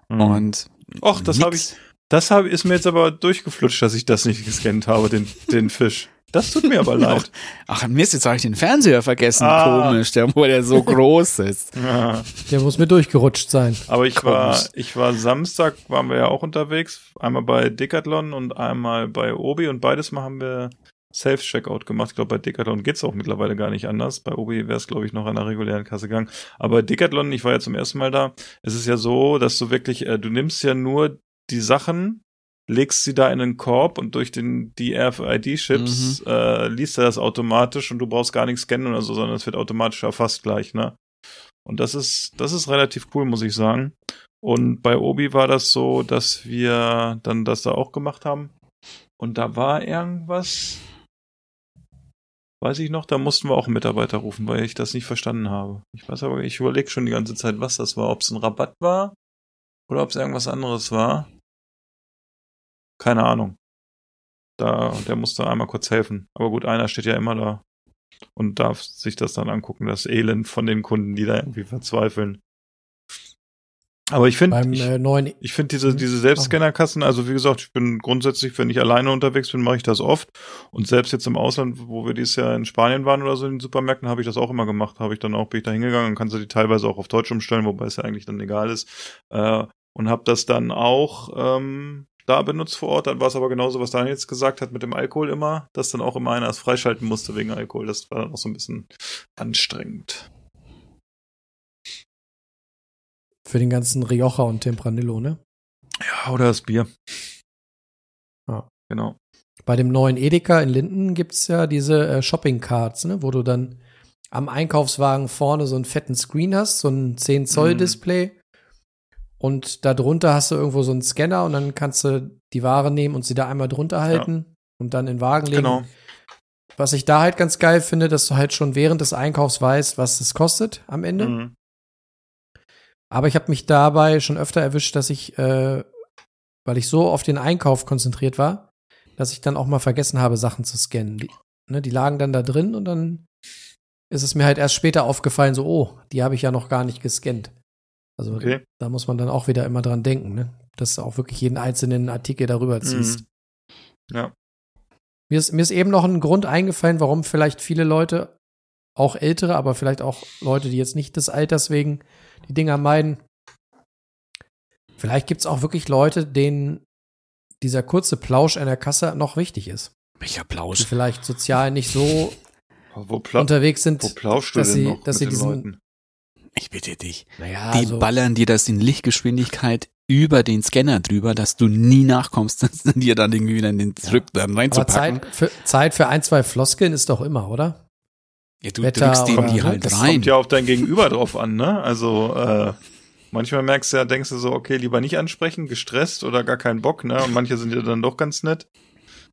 Mhm. Und Och, das habe ich, das habe ist mir jetzt aber durchgeflutscht, dass ich das nicht gescannt habe, den, den Fisch. Das tut mir aber leid. Ach, Mist, jetzt habe ich den Fernseher vergessen. Ah. Komisch, der, wo der so groß ist. Ja. Der muss mir durchgerutscht sein. Aber ich war, Komisch. ich war Samstag, waren wir ja auch unterwegs. Einmal bei Decathlon und einmal bei Obi und beides Mal haben wir Self-Checkout gemacht. Ich glaube, bei Decathlon geht's auch mittlerweile gar nicht anders. Bei Obi wäre es, glaube ich, noch an der regulären Kasse gegangen. Aber bei Decathlon, ich war ja zum ersten Mal da, es ist ja so, dass du wirklich, äh, du nimmst ja nur die Sachen, legst sie da in einen Korb und durch den, die RFID-Chips äh, liest er das automatisch und du brauchst gar nichts scannen oder so, sondern es wird automatisch erfasst gleich, ne? Und das ist, das ist relativ cool, muss ich sagen. Und bei Obi war das so, dass wir dann das da auch gemacht haben. Und da war irgendwas, weiß ich noch, da mussten wir auch einen Mitarbeiter rufen, weil ich das nicht verstanden habe. Ich weiß aber, ich überlege schon die ganze Zeit, was das war. Ob es ein Rabatt war oder ob es irgendwas anderes war. Keine Ahnung. Da, der musste einmal kurz helfen. Aber gut, einer steht ja immer da und darf sich das dann angucken, das Elend von den Kunden, die da irgendwie verzweifeln. Aber ich finde, ich, äh, ich finde diese, diese Selbstscannerkassen, also wie gesagt, ich bin grundsätzlich, wenn ich alleine unterwegs bin, mache ich das oft. Und selbst jetzt im Ausland, wo wir dieses Jahr in Spanien waren oder so in den Supermärkten, habe ich das auch immer gemacht. Habe ich dann auch, bin ich da hingegangen und kannst du die teilweise auch auf Deutsch umstellen, wobei es ja eigentlich dann egal ist. Äh, und habe das dann auch ähm, da benutzt vor Ort. Dann war es aber genauso, was Daniel jetzt gesagt hat mit dem Alkohol immer, dass dann auch immer einer es freischalten musste wegen Alkohol. Das war dann auch so ein bisschen anstrengend. Für den ganzen Rioja und Tempranillo, ne? Ja, oder das Bier. Ja. Genau. Bei dem neuen Edeka in Linden gibt's ja diese äh, Shopping Cards, ne? Wo du dann am Einkaufswagen vorne so einen fetten Screen hast, so ein 10 Zoll Mhm. Und darunter hast du irgendwo so einen Scanner und dann kannst du die Ware nehmen und sie da einmal drunter halten und dann in den Wagen legen. Genau. Was ich da halt ganz geil finde, dass du halt schon während des Einkaufs weißt, was es kostet am Ende. Mhm. Aber ich habe mich dabei schon öfter erwischt, dass ich, äh, weil ich so auf den Einkauf konzentriert war, dass ich dann auch mal vergessen habe, Sachen zu scannen. Die, ne, die lagen dann da drin und dann ist es mir halt erst später aufgefallen, so, oh, die habe ich ja noch gar nicht gescannt. Also Okay. da muss man dann auch wieder immer dran denken, ne? dass du auch wirklich jeden einzelnen Artikel darüber ziehst. Mhm. Ja. Mir ist, mir ist eben noch ein Grund eingefallen, warum vielleicht viele Leute, auch ältere, aber vielleicht auch Leute, die jetzt nicht des Alters wegen die Dinger meiden. Vielleicht gibt es auch wirklich Leute, denen dieser kurze Plausch an der Kasse noch wichtig ist. Welcher Die Plausch? vielleicht sozial nicht so unterwegs sind. dass sie- dass sie diesen- Leuten? Ich bitte dich. Naja, Die also, ballern dir das in Lichtgeschwindigkeit über den Scanner drüber, dass du nie nachkommst, das dir dann irgendwie wieder in den Zurück dann aber reinzupacken. Zeit für, Zeit für ein, zwei Floskeln ist doch immer, oder? Ja, du Wetter drückst oder- die halt Das rein. kommt ja auf dein Gegenüber drauf an, ne? Also äh, manchmal merkst du ja, denkst du so, okay, lieber nicht ansprechen, gestresst oder gar keinen Bock, ne? Und manche sind ja dann doch ganz nett.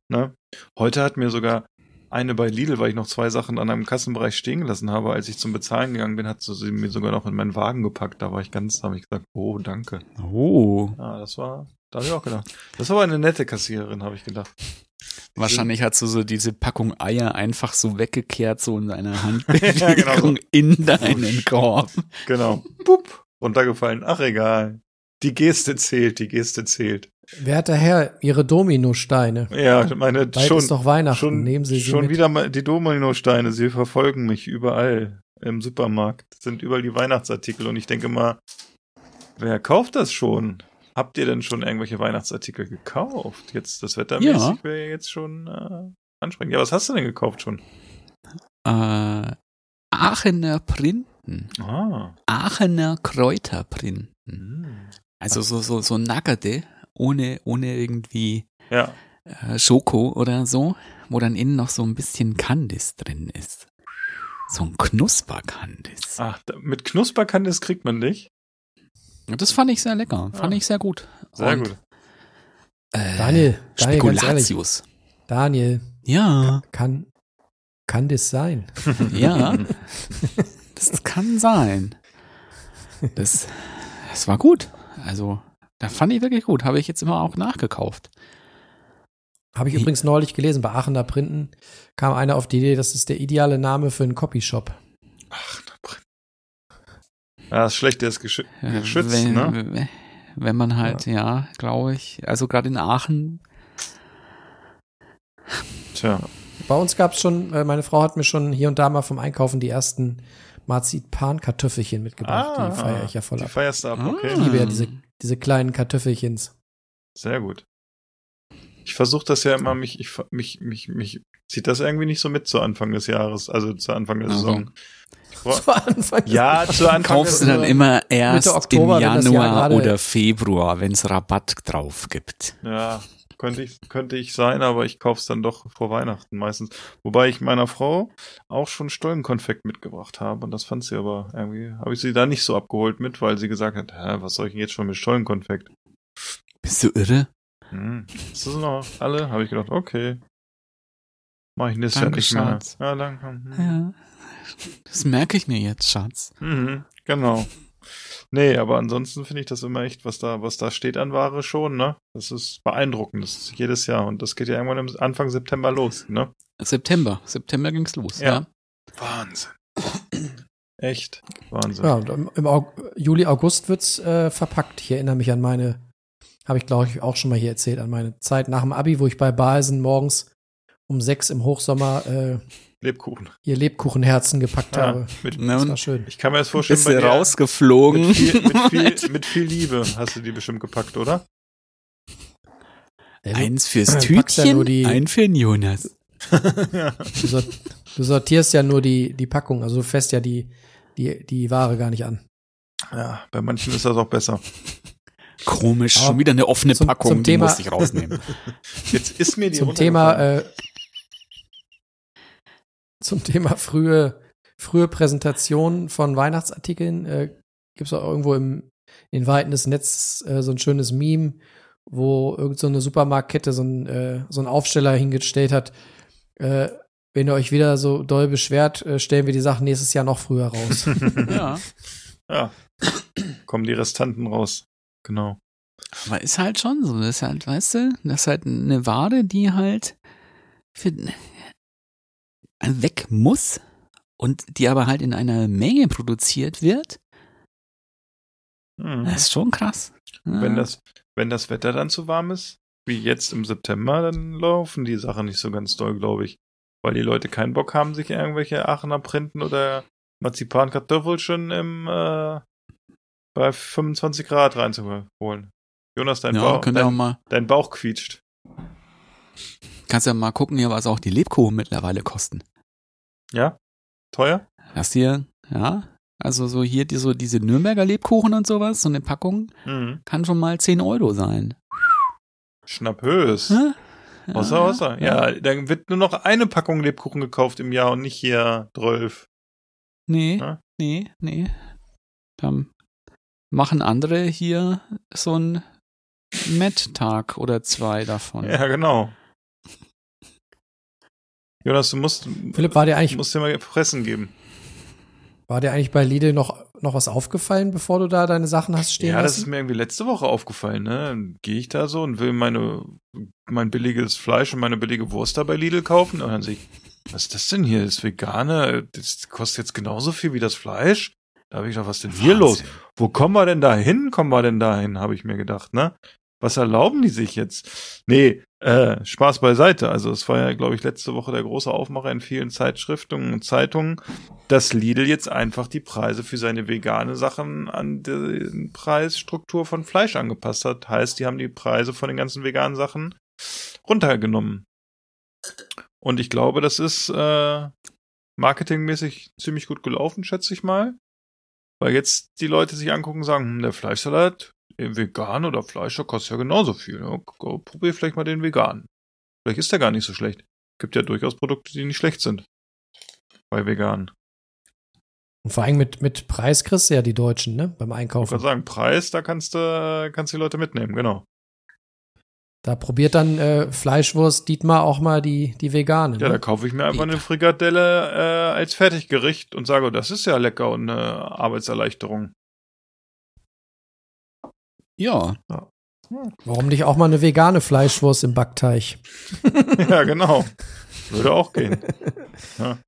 Ne? Heute hat mir sogar eine bei Lidl, weil ich noch zwei Sachen an einem Kassenbereich stehen gelassen habe, als ich zum Bezahlen gegangen bin, hat sie mir sogar noch in meinen Wagen gepackt. Da war ich ganz, da habe ich gesagt, oh, danke. Oh. Ja, das war, da habe ich auch gedacht. Das war aber eine nette Kassiererin, habe ich gedacht. Wahrscheinlich hast du so diese Packung Eier einfach so weggekehrt, so in deiner Hand Ja, genau. in deinen Korb. Genau. Pup, runtergefallen. Ach, egal. Die Geste zählt, die Geste zählt. Werter Herr, Ihre Dominosteine. Ja, meine Bald schon, ist doch Weihnachten. schon, Nehmen Sie sie schon mit. wieder mal die Dominosteine. Sie verfolgen mich überall im Supermarkt. Das sind überall die Weihnachtsartikel und ich denke mal, wer kauft das schon? Habt ihr denn schon irgendwelche Weihnachtsartikel gekauft? Jetzt das Wettermäßig Ja. wäre ja jetzt schon äh, ansprechend. Ja, was hast du denn gekauft schon? Äh, Aachener Printen. Ah. Aachener Kräuterprinten. Hm. Also so, so, so Nackerte, ohne, ohne irgendwie Ja. äh, Schoko oder so, wo dann innen noch so ein bisschen Kandis drin ist. So ein Knusperkandis. Ach, mit Knusperkandis kriegt man dich. Das fand ich sehr lecker, fand Ah. ich sehr gut. Sehr Und, gut. Äh, Daniel, Daniel, ganz ehrlich. Spekulatius. Daniel, Ja, kann, kann das sein? ja. das kann sein. Das, das war gut. Also, da fand ich wirklich gut. Habe ich jetzt immer auch nachgekauft. Habe ich Wie- übrigens neulich gelesen, bei Aachener Printen kam einer auf die Idee, das ist der ideale Name für einen Copyshop. Ach, da brennt. Ja, das Schlechte ist geschü Äh, geschützt, wenn, ne? Wenn man halt, ja, glaube ich. Also gerade in Aachen. Tja. Bei uns gab es schon, äh, meine Frau hat mir schon hier und da mal vom Einkaufen die ersten Marzipan-Kartoffelchen mitgebracht. die feiere ich ja voll Ah, Die ab. feierst du ab, okay. Ich liebe ja diese, diese kleinen Kartoffelchens. Sehr gut. Ich versuche das ja immer, mich, ich, mich, mich, mich zieht das irgendwie nicht so mit zu Anfang des Jahres, also zu Anfang der. Saison. Brauch- Zu Anfang. ja, zu Anfang Kaufst du der dann Saison. immer erst Oktober, im Jahr Januar gerade- oder Februar, wenn es Rabatt drauf gibt. Ja, könnte ich, könnte ich sein, aber ich kauf's dann doch vor Weihnachten meistens. Wobei ich meiner Frau auch schon Stollenkonfekt mitgebracht habe und das fand sie aber irgendwie, habe ich sie da nicht so abgeholt mit, weil sie gesagt hat, Hä, was soll ich denn jetzt schon mit Stollenkonfekt? Bist du irre? Hm, ist das noch alle? Habe ich gedacht, okay. Mach ich nächstes Jahr Danke, nicht mehr. Schatz. Ja, danke. Hm. Ja. Das merke ich mir jetzt, Schatz. Mhm, genau. Nee, aber ansonsten finde ich das immer echt, was da, was da steht an Ware schon, ne? Das ist beeindruckend. Das ist jedes Jahr und das geht ja irgendwann im Anfang September los, ne? September. September ging's los, Ja. ja. Wahnsinn. Echt Wahnsinn. Ja, und im, im Aug Juli, August wird's äh, verpackt. Ich erinnere mich an meine, habe ich glaube ich auch schon mal hier erzählt, an meine Zeit nach dem Abi, wo ich bei Balsen morgens um sechs im Hochsommer äh, Lebkuchen. ihr Lebkuchenherzen gepackt Ja, habe. mit, Das war schön. ich kann mir das vorstellen, bist bei dir rausgeflogen. mit viel, mit, viel, mit viel Liebe hast du die bestimmt gepackt, oder? Eins fürs Tütchen, nur die- ein für den Jonas. Du, sort, du sortierst ja nur die, die Packung, also du fässt ja die, die, die Ware gar nicht an. Ja, bei manchen ist das auch besser. Komisch, Aber schon wieder eine offene zum- Packung, zum die Thema- musste ich rausnehmen. Jetzt ist mir die Zum Thema, äh, zum Thema frühe, frühe Präsentation von Weihnachtsartikeln äh, gibt es auch irgendwo im in Weiten des Netzes äh, so ein schönes Meme, wo irgend so eine Supermarktkette so ein, äh, so einen Aufsteller hingestellt hat. Äh, wenn ihr euch wieder so doll beschwert, äh, stellen wir die Sachen nächstes Jahr noch früher raus. ja. Ja. Kommen die Restanten raus. Genau. Aber ist halt schon so. Das ist halt, weißt du, das ist halt eine Ware, die halt für, weg muss und die aber halt in einer Menge produziert wird. Mhm. Das ist schon krass. Wenn das, wenn das Wetter dann zu warm ist, wie jetzt im September, dann laufen die Sachen nicht so ganz doll, glaube ich. Weil die Leute keinen Bock haben, sich irgendwelche Aachener Printen oder Marzipankartoffelchen im äh, bei 25 Grad reinzuholen. Jonas, dein, ja, Bauch, dein, mal, dein Bauch quietscht. Kannst ja mal gucken, hier, was auch die Lebkuchen mittlerweile kosten. Ja? Teuer? Hast hier, ja, also so hier die, so diese Nürnberger Lebkuchen und sowas, so eine Packung Mhm. kann schon mal 10 Euro sein. Schnappös. Hä? Außer, außer. Ja, dann wird nur noch eine Packung Lebkuchen gekauft im Jahr und nicht hier 12. Nee, Ja? nee, nee. Dann machen andere hier so einen Met-Tag oder zwei davon. Ja, genau. Jonas, du musst, Philipp, war dir eigentlich, musst dir mal Fressen geben. war dir eigentlich bei Lidl noch, noch was aufgefallen, bevor du da deine Sachen hast stehen ja, das ist lassen? mir irgendwie letzte Woche aufgefallen, ne? Gehe ich da so und will meine, mein billiges Fleisch und meine billige Wurst da bei Lidl kaufen und dann sehe ich, was ist das denn hier? Das Vegane, das kostet jetzt genauso viel wie das Fleisch? Da habe ich gedacht, was ist denn hier los? Wo kommen wir denn da hin? Kommen wir denn da hin? Habe ich mir gedacht, ne? Was erlauben die sich jetzt? Nee, äh, Spaß beiseite. Also es war ja, glaube ich, letzte Woche der große Aufmacher in vielen Zeitschriften und Zeitungen, dass Lidl jetzt einfach die Preise für seine vegane Sachen an die Preisstruktur von Fleisch angepasst hat. Heißt, die haben die Preise von den ganzen veganen Sachen runtergenommen. Und ich glaube, das ist äh, marketingmäßig ziemlich gut gelaufen, schätze ich mal. Weil jetzt die Leute sich angucken und sagen, hm, der Fleischsalat, vegan oder Fleisch, der kostet ja genauso viel. Ja, go- probier vielleicht mal den veganen. Vielleicht ist der gar nicht so schlecht. Gibt ja durchaus Produkte, die nicht schlecht sind. Bei vegan. Und vor allem mit, mit Preis kriegst du ja die Deutschen, ne? Beim Ich Einkaufen. kann sagen, Preis, da kannst du, kannst die Leute mitnehmen, genau. Da probiert dann äh, Fleischwurst Dietmar auch mal die, die vegane. Ja, da Ne? kaufe ich mir einfach eine Frikadelle äh, als Fertiggericht und sage, das ist ja lecker und eine Arbeitserleichterung. Ja, Warum nicht auch mal eine vegane Fleischwurst im Backteig? ja, genau. Würde auch gehen. Ja.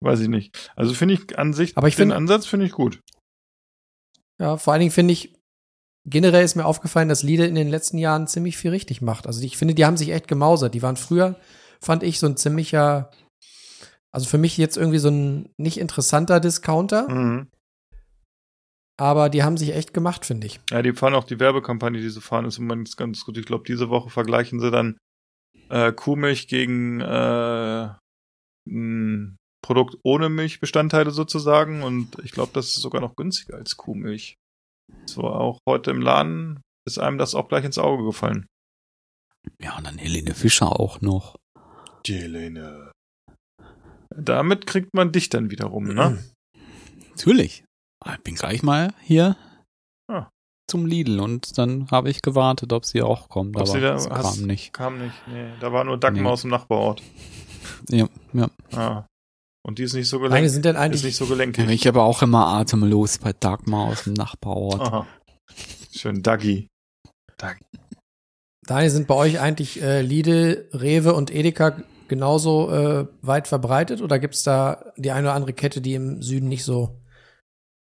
Weiß ich nicht. Also finde ich an sich, Aber ich den find- Ansatz finde ich gut. Ja, vor allen Dingen finde ich, generell ist mir aufgefallen, dass Lidl in den letzten Jahren ziemlich viel richtig macht. Also ich finde, die haben sich echt gemausert. Die waren früher, fand ich, so ein ziemlicher, also für mich jetzt irgendwie so ein nicht interessanter Discounter, Mhm. Aber die haben sich echt gemacht, finde ich. Ja, die fahren auch die Werbekampagne, die sie fahren, ist im Moment ganz gut. Ich glaube, diese Woche vergleichen sie dann äh, Kuhmilch gegen äh, ein Produkt ohne Milchbestandteile sozusagen. Und ich glaube, das ist sogar noch günstiger als Kuhmilch. So auch heute im Laden ist einem das auch gleich ins Auge gefallen. ja, und dann Helene Fischer auch noch. Die Helene. Damit kriegt man dich dann wiederum, ne? Natürlich. Ich bin gleich mal hier Ah. zum Lidl und dann habe ich gewartet, ob sie auch kommt, Ob aber sie da es hast- kam nicht. Kam nicht. Nee, da war nur Dagmar Nee. aus dem Nachbarort. Ja, ja. Ah. Und die ist nicht so Meine gelenkig. sind denn Ist eigentlich, nicht so gelenkig. bin ich aber auch immer atemlos bei Dagmar aus dem Nachbarort. Aha. Schön Dagi. Daniel, sind bei euch eigentlich äh, Lidl, Rewe und Edeka genauso äh, weit verbreitet oder gibt's da die eine oder andere Kette, die im Süden nicht so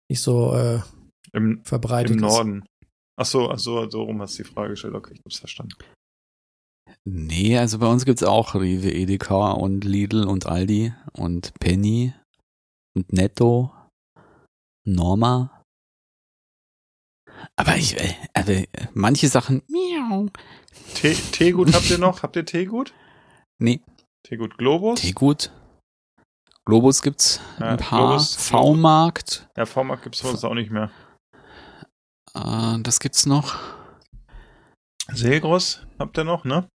nicht so äh, Im, verbreitet im ist? Norden. Ach so, ach so, so rum hast du die Frage gestellt. Okay, ich hab's verstanden. Nee, also bei uns gibt's auch Rewe, Edeka und Lidl und Aldi und Penny und Netto, Norma. Aber ich, äh, also manche Sachen, miau, Tee- Teegut habt ihr noch? Habt ihr Teegut? Nee, Teegut Globus? Teegut. Globus gibt's Ja, ein paar. V-Markt. Ja, V-Markt gibt's bei uns auch nicht mehr. Äh, das gibt's noch. Selgros habt ihr noch, ne?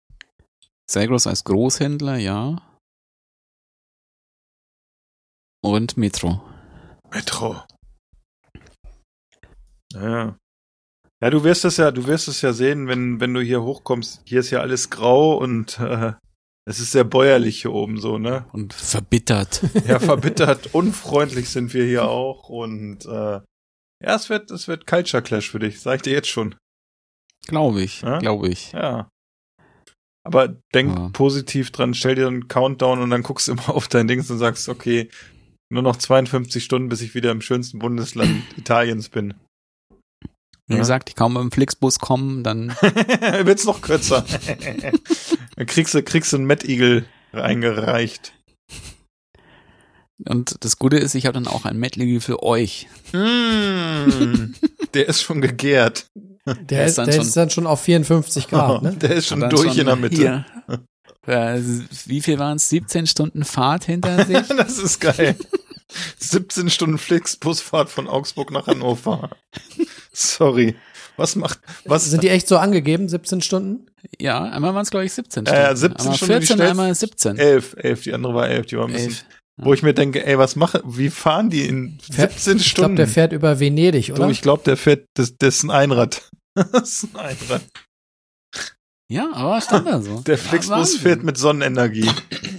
Segros als Großhändler, ja. Und Metro. Metro. Ja. Ja, du wirst es ja, du wirst es ja sehen, wenn, wenn du hier hochkommst. Hier ist ja alles grau und äh, es ist sehr bäuerlich hier oben so, ne? Und verbittert. Ja, verbittert, unfreundlich sind wir hier auch und äh, ja, es wird, es wird Culture Clash für dich, sag ich dir jetzt schon. glaube ich, Ja? glaube ich. Ja. Aber denk Ja. positiv dran, stell dir einen Countdown und dann guckst du immer auf dein Dings und sagst, okay, nur noch 52 Stunden, bis ich wieder im schönsten Bundesland Italiens bin. Wie Ja. gesagt, ich kann mit dem Flixbus kommen, dann Wird's noch kürzer. dann kriegst du, kriegst du einen Mad Eagle reingereicht. und das Gute ist, ich habe dann auch ein Medley für euch. Mm, der ist schon gegärt. Der, ist ist, dann der schon- ist dann schon auf 54 Grad, ne? Der ist schon durch schon in der Mitte. Hier. Äh, Wie viel waren es? 17 Stunden Fahrt hinter sich? Das ist geil. 17 Stunden Flixbusfahrt von Augsburg nach Hannover. Sorry. Was macht, was Sind die echt so angegeben, 17 Stunden? ja, einmal waren es, glaube ich, 17 Ja, Stunden. ja, 17 einmal Stunden, die 14, schnellsten- einmal 17. elf, elf, die andere war elf, die war ein bisschen, Elf. wo ich mir denke, ey, was mache, wie fahren die in 17 Ich glaube, Stunden? der fährt über Venedig, oder? ich glaube, der fährt, das, das ist ein Einrad. das ist ein Einrad. Ja, aber stand da so. Der Flixbus fährt mit Sonnenenergie.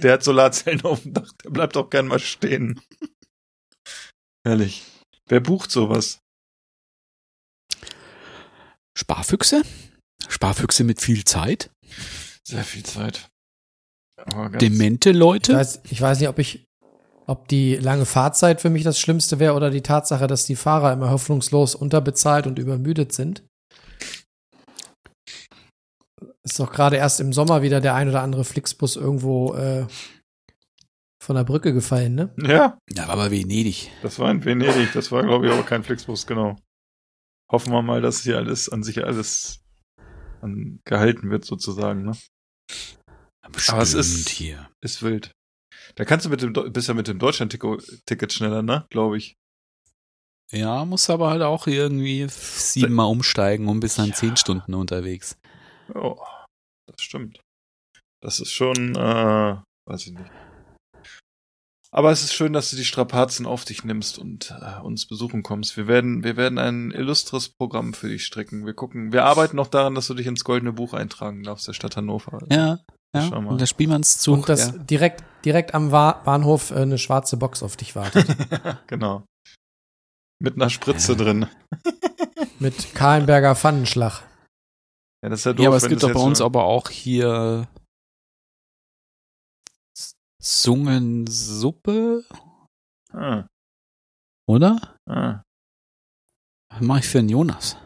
Der hat Solarzellen auf dem Dach, der bleibt auch gern mal stehen. Ehrlich. Wer bucht sowas? Sparfüchse? Sparfüchse mit viel Zeit? Sehr viel Zeit. Demente Ich Leute? weiß, ich weiß nicht, ob ich, ob die lange Fahrzeit für mich das Schlimmste wäre oder die Tatsache, dass die Fahrer immer hoffnungslos unterbezahlt und übermüdet sind. Ist doch gerade erst im Sommer wieder der ein oder andere Flixbus irgendwo äh, von der Brücke gefallen, ne? Ja, Ja, aber Venedig. das war in Venedig. Das war, glaube ich, aber kein Flixbus, genau. Hoffen wir mal, dass hier alles an sich alles an, gehalten wird, sozusagen, ne? Bestimmt Aber es ist- hier. Ist wild. Da kannst du mit dem, bist ja mit dem Deutschland-Ticket schneller, ne? Glaube ich. Ja, muss aber halt auch irgendwie siebenmal umsteigen und bis dann Ja. zehn Stunden unterwegs. Oh, das stimmt. Das ist schon, äh, weiß ich nicht. Aber es ist schön, dass du die Strapazen auf dich nimmst und äh, uns besuchen kommst. Wir werden, wir werden ein illustres Programm für dich stricken. Wir gucken, wir arbeiten noch daran, dass du dich ins Goldene Buch eintragen darfst, der Stadt Hannover. Ja, ja. Schau mal. Und der Spielmannszug. Und dass ja. direkt, direkt am Wa Bahnhof äh, eine schwarze Box auf dich wartet. genau. Mit einer Spritze drin. mit Kahlenberger Pfannenschlag. Ja, das ist ja doof, ja, aber es gibt doch bei uns aber auch hier Zungensuppe, Ah, oder? ah. Was mache ich für einen Jonas?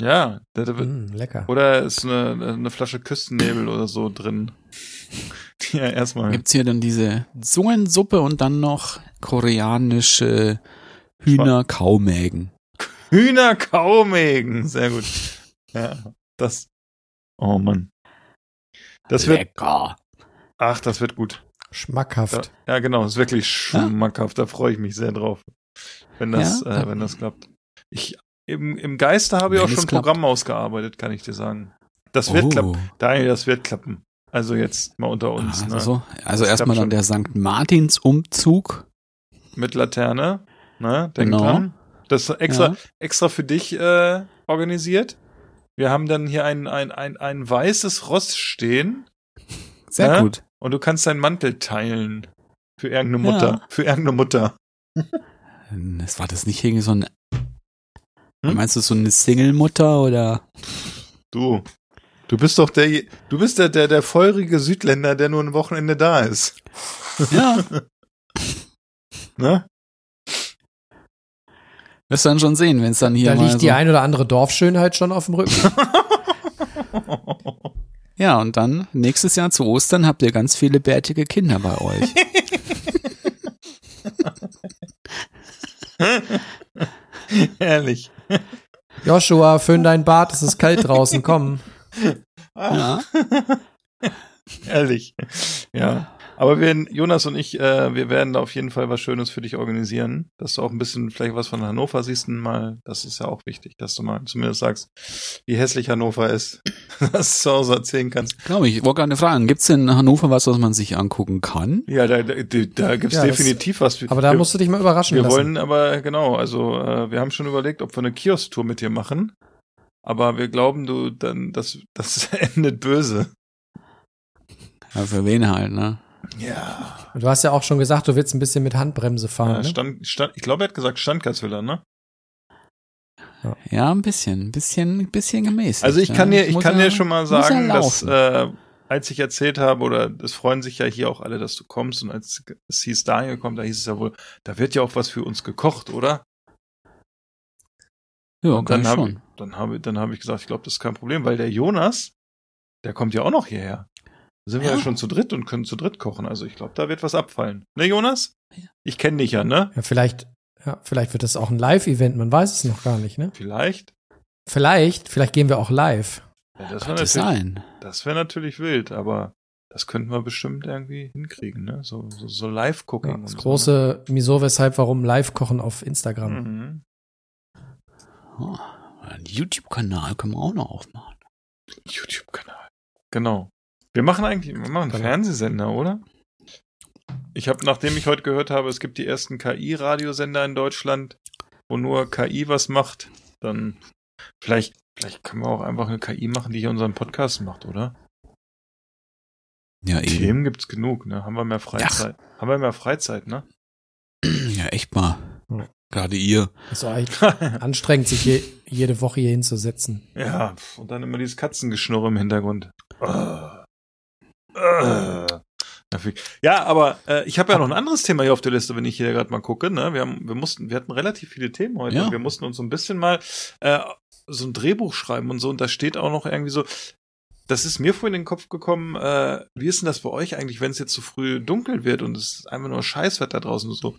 Ja, der, der, wird- Mm, lecker. oder ist eine, eine Flasche Küstennebel oder so drin. Ja erstmal. Gibt's hier dann diese Zungensuppe und dann noch koreanische Hühnerkaumägen. Hühnerkaumägen. Sehr gut. Ja, das. Oh Mann. Das wird, Lecker. ach, das wird gut. Ja, Schmackhaft. ja genau, ist wirklich schmackhaft. Da freue ich mich sehr drauf. Wenn das, Ja? äh, wenn das klappt. Ich, im, im Geiste habe ich auch schon ein. Programm ausgearbeitet, kann ich dir sagen. Das wird Oh. klappen. Daniel, das wird klappen. Also jetzt mal unter uns, Also, ne? so. also Das erstmal dann der St. Martins Umzug. Mit Laterne, ne? Denk Genau. dran. Das ist extra, Ja. extra für dich äh, organisiert. Wir haben dann hier ein, ein, ein, ein weißes Ross stehen Sehr Ja? gut. Und du kannst deinen Mantel teilen. Für irgendeine Ja. Mutter. Für irgendeine Mutter. Das war das nicht irgendwie so ein. Hm? Meinst du so eine Single-Mutter oder? Du. Du bist doch der, du bist der, der, der feurige Südländer, der nur ein Wochenende da ist. Ja, Ne? wirst du dann schon sehen, wenn es dann hier Da mal liegt so, die ein oder andere Dorfschönheit schon auf dem Rücken. Ja, und dann nächstes Jahr zu Ostern habt ihr ganz viele bärtige Kinder bei euch. Ehrlich. Joshua, föhn dein Bart, es ist kalt draußen, komm. Ja. Ehrlich. Ja. Aber wir, Jonas und ich, äh, wir werden da auf jeden Fall was Schönes für dich organisieren, dass du auch ein bisschen vielleicht was von Hannover siehst mal. Das ist ja auch wichtig, dass du mal zumindest sagst, wie hässlich Hannover ist, dass du zu Hause erzählen kannst. Glaube ich. Ich wollte gerade fragen, gibt's in Hannover was, was man sich angucken kann? Ja, da, da, da gibt's Ja, das- definitiv was. Aber da wir, musst du dich mal überraschen wir lassen. wollen aber, genau, also äh, wir haben schon überlegt, ob wir eine Kiosk-Tour mit dir machen. Aber wir glauben, du dann, das, das endet böse. Ja, für wen halt, ne? Ja. Du hast ja auch schon gesagt, du willst ein bisschen mit Handbremse fahren. ja ne? stand, stand, ich glaube, er hat gesagt Standgasvilla, ne? Ja, ein bisschen, ein bisschen, ein bisschen gemäßigt. Also ich kann ja. dir, ich kann er- dir schon mal er sagen, dass äh, als ich erzählt habe, oder es freuen sich ja hier auch alle, dass du kommst, und als es hieß Daniel kommt, da hieß es ja wohl, da wird ja auch was für uns gekocht, oder? ja, und kann dann ich habe schon. dann habe dann habe ich gesagt, ich glaube, das ist kein Problem, weil der Jonas, der kommt ja auch noch hierher. Sind wir Ja. ja schon zu dritt und können zu dritt kochen. Also ich glaube, da wird was abfallen. Ne, Jonas? Ich kenne dich ja, ne? Ja, vielleicht, ja, vielleicht wird das auch ein Live-Event, man weiß es noch gar nicht, ne? Vielleicht. Vielleicht, vielleicht gehen wir auch live. Ja, das wäre natürlich, sein. das wär natürlich wild, aber das könnten wir bestimmt irgendwie hinkriegen, ne? So, so, so Live-Cooking. Ja, und das so, große Wieso, weshalb, warum Live-Kochen auf Instagram. Ne? Mhm. Oh, einen YouTube-Kanal können wir auch noch aufmachen. YouTube-Kanal. Genau. Wir machen eigentlich, wir machen einen. Fernsehsender, oder? Ich habe, nachdem ich heute gehört habe, es gibt die ersten KI-Radiosender in Deutschland, wo nur KI was macht, dann vielleicht, vielleicht können wir auch einfach eine KI machen, die hier unseren Podcast macht, oder? Ja, eben. Themen gibt's genug, ne? Haben wir mehr Freizeit. Haben wir mehr Freizeit, ne? Ja, echt mal. Ja. Gerade ihr. Ist doch echt anstrengend, sich je, jede Woche hier hinzusetzen. ja, und dann immer dieses Katzengeschnurre im Hintergrund. Ah. Ah. Nervig. Ja, aber äh, ich habe ja noch ein anderes Thema hier auf der Liste, wenn ich hier gerade mal gucke. Ne? Wir, haben, wir mussten, wir hatten relativ viele Themen heute. Ja. Wir mussten uns so ein bisschen mal äh, so ein Drehbuch schreiben und so. Und da steht auch noch irgendwie so. Das ist mir vorhin in den Kopf gekommen. Äh, wie ist denn das bei euch eigentlich, wenn es jetzt zu früh dunkel wird und es ist einfach nur Scheißwetter draußen und so?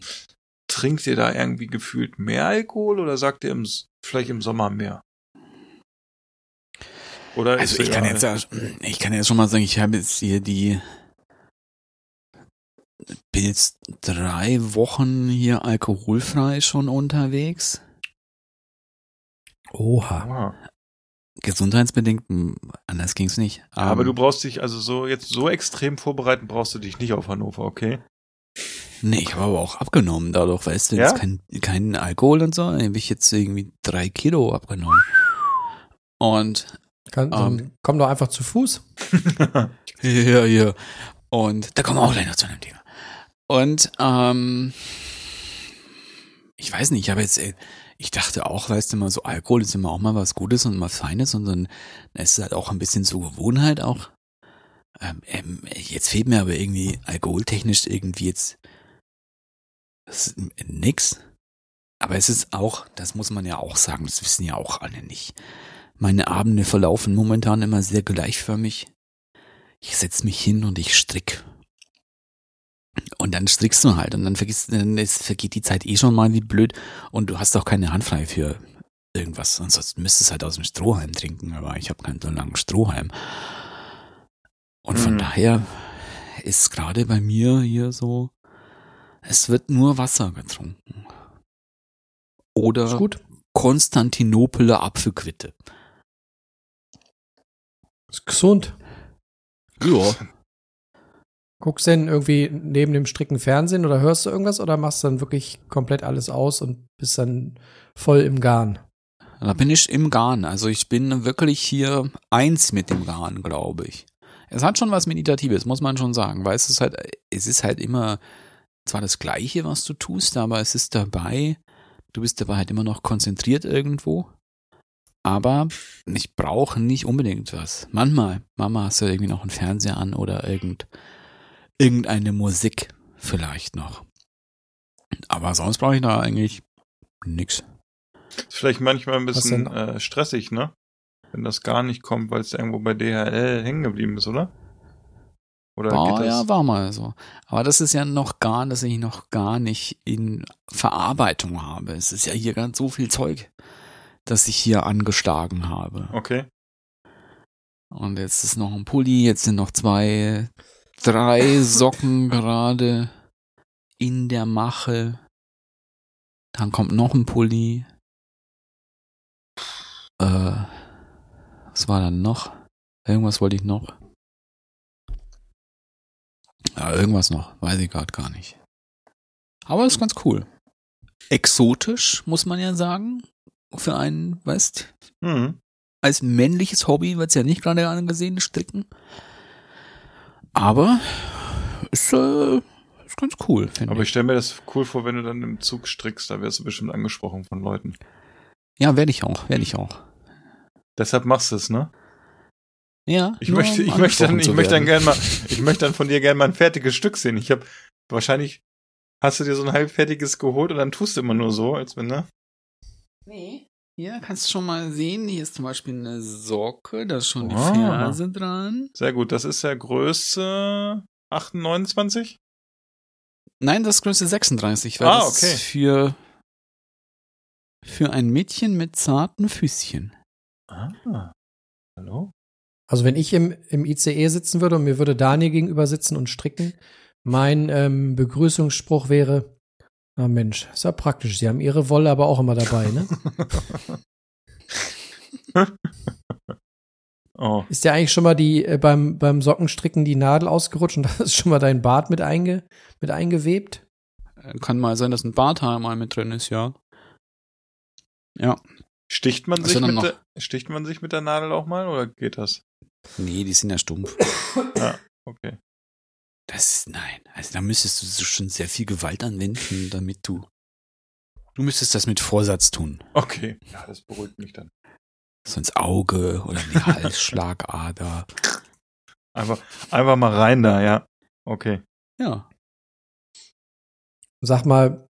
Trinkt ihr da irgendwie gefühlt mehr Alkohol oder sagt ihr im, vielleicht im Sommer mehr? Oder Also ich kann jetzt, ja- ich kann jetzt schon mal sagen, ich habe jetzt hier die, bin jetzt drei Wochen hier alkoholfrei schon unterwegs. Oha. Ah. Gesundheitsbedingt, hm, anders ging's nicht. Aber Ähm, du brauchst dich also so jetzt so extrem vorbereiten, brauchst du dich nicht auf Hannover, okay? Nee, ich habe aber auch abgenommen dadurch, weißt du, Ja? jetzt kein, kein Alkohol und so, habe ich jetzt irgendwie drei Kilo abgenommen. Und Kann, Ähm. komm doch einfach zu Fuß. Ja, ja. Und da kommen wir auch gleich noch zu einem Thema. Und ähm, ich weiß nicht, ich habe jetzt, äh, ich dachte auch, weißt du mal, so Alkohol ist immer auch mal was Gutes und mal Feines und dann ist es halt auch ein bisschen so Gewohnheit auch. Ähm, ähm, jetzt fehlt mir aber irgendwie alkoholtechnisch irgendwie jetzt nix. Aber es ist auch, das muss man ja auch sagen, das wissen ja auch alle nicht. Meine Abende verlaufen momentan immer sehr gleichförmig. Ich setz mich hin und ich strick. Und dann strickst du halt und dann vergisst, dann es vergeht die Zeit eh schon mal wie blöd und du hast auch keine Hand frei für irgendwas. Ansonsten müsstest du halt aus dem Strohhalm trinken, aber ich habe keinen so langen Strohhalm. Und von Mhm. daher ist gerade bei mir hier so, es wird nur Wasser getrunken. Oder Ist gut. Konstantinopeler Apfelquitte. Ist gesund. Ja. Guckst du denn irgendwie neben dem Stricken Fernsehen oder hörst du irgendwas oder machst du dann wirklich komplett alles aus und bist dann voll im Garn? Da bin ich im Garn. Also ich bin wirklich hier eins mit dem Garn, glaube ich. Es hat schon was Meditatives, muss man schon sagen, weil es ist halt, es ist halt immer zwar das Gleiche, was du tust, aber es ist dabei, du bist dabei halt immer noch konzentriert irgendwo. Aber ich brauche nicht unbedingt was. Manchmal, Mama hast du irgendwie noch einen Fernseher an oder irgend, irgendeine Musik vielleicht noch. Aber sonst brauche ich da eigentlich nix. Ist vielleicht manchmal ein bisschen äh, stressig, ne? Wenn das gar nicht kommt, weil es irgendwo bei DHL hängen geblieben ist, oder? Oder War, geht das? ja, war mal so. Aber das ist ja noch gar, dass ich noch gar nicht in Verarbeitung habe. Es ist ja hier ganz so viel Zeug, das ich hier angeschlagen habe. Okay. Und jetzt ist noch ein Pulli, jetzt sind noch zwei, drei Socken gerade in der Mache. Dann kommt noch ein Pulli. Äh, was war dann noch? Irgendwas wollte ich noch. Ja, irgendwas noch, weiß ich gerade gar nicht. Aber ist ganz cool. Exotisch, muss man ja sagen. Für einen, weißt, Mhm. als männliches Hobby wird's ja nicht gerade angesehen, Stricken. Aber ist, äh, ist ganz cool, finde Aber ich. ich stelle mir das cool vor, wenn du dann im Zug strickst, da wirst du bestimmt angesprochen von Leuten. Ja, werde ich auch, werde ich auch. Deshalb machst du es, ne? Ja. Ich möchte, um ich möchte dann, ich möchte dann gerne mal, ich möchte dann von dir gerne mal ein fertiges Stück sehen. Ich habe wahrscheinlich hast du dir so ein halbfertiges geholt und dann tust du immer nur so, als wenn, ne? Nee. Hier kannst du schon mal sehen, hier ist zum Beispiel eine Socke, da ist schon die Ah. Ferse dran. Sehr gut. Das ist ja Größe 28? Nein, das ist Größe 36, weil Ah, das okay. ist für, für ein Mädchen mit zarten Füßchen. Ah. Hallo? Also wenn ich im, im ICE sitzen würde und mir würde Daniel gegenüber sitzen und stricken, mein ähm, Begrüßungsspruch wäre, na Mensch, ist ja praktisch. Sie haben ihre Wolle aber auch immer dabei, ne? oh. Ist dir eigentlich schon mal die äh, beim, beim Sockenstricken die Nadel ausgerutscht und da ist schon mal dein Bart mit, einge, mit eingewebt? Äh, Kann mal sein, dass ein Barthaar mal mit drin ist, ja. Ja. Sticht man Was sich mit der, sticht man sich mit der Nadel auch mal oder geht das? Nee, die sind ja stumpf. Okay. Das, nein, also da müsstest du schon sehr viel Gewalt anwenden, damit du. Du müsstest das mit Vorsatz tun. Okay. Ja, das beruhigt mich dann. So ins Auge oder die Halsschlagader. Einfach, einfach mal rein da, ja. Okay. Ja. Sag mal,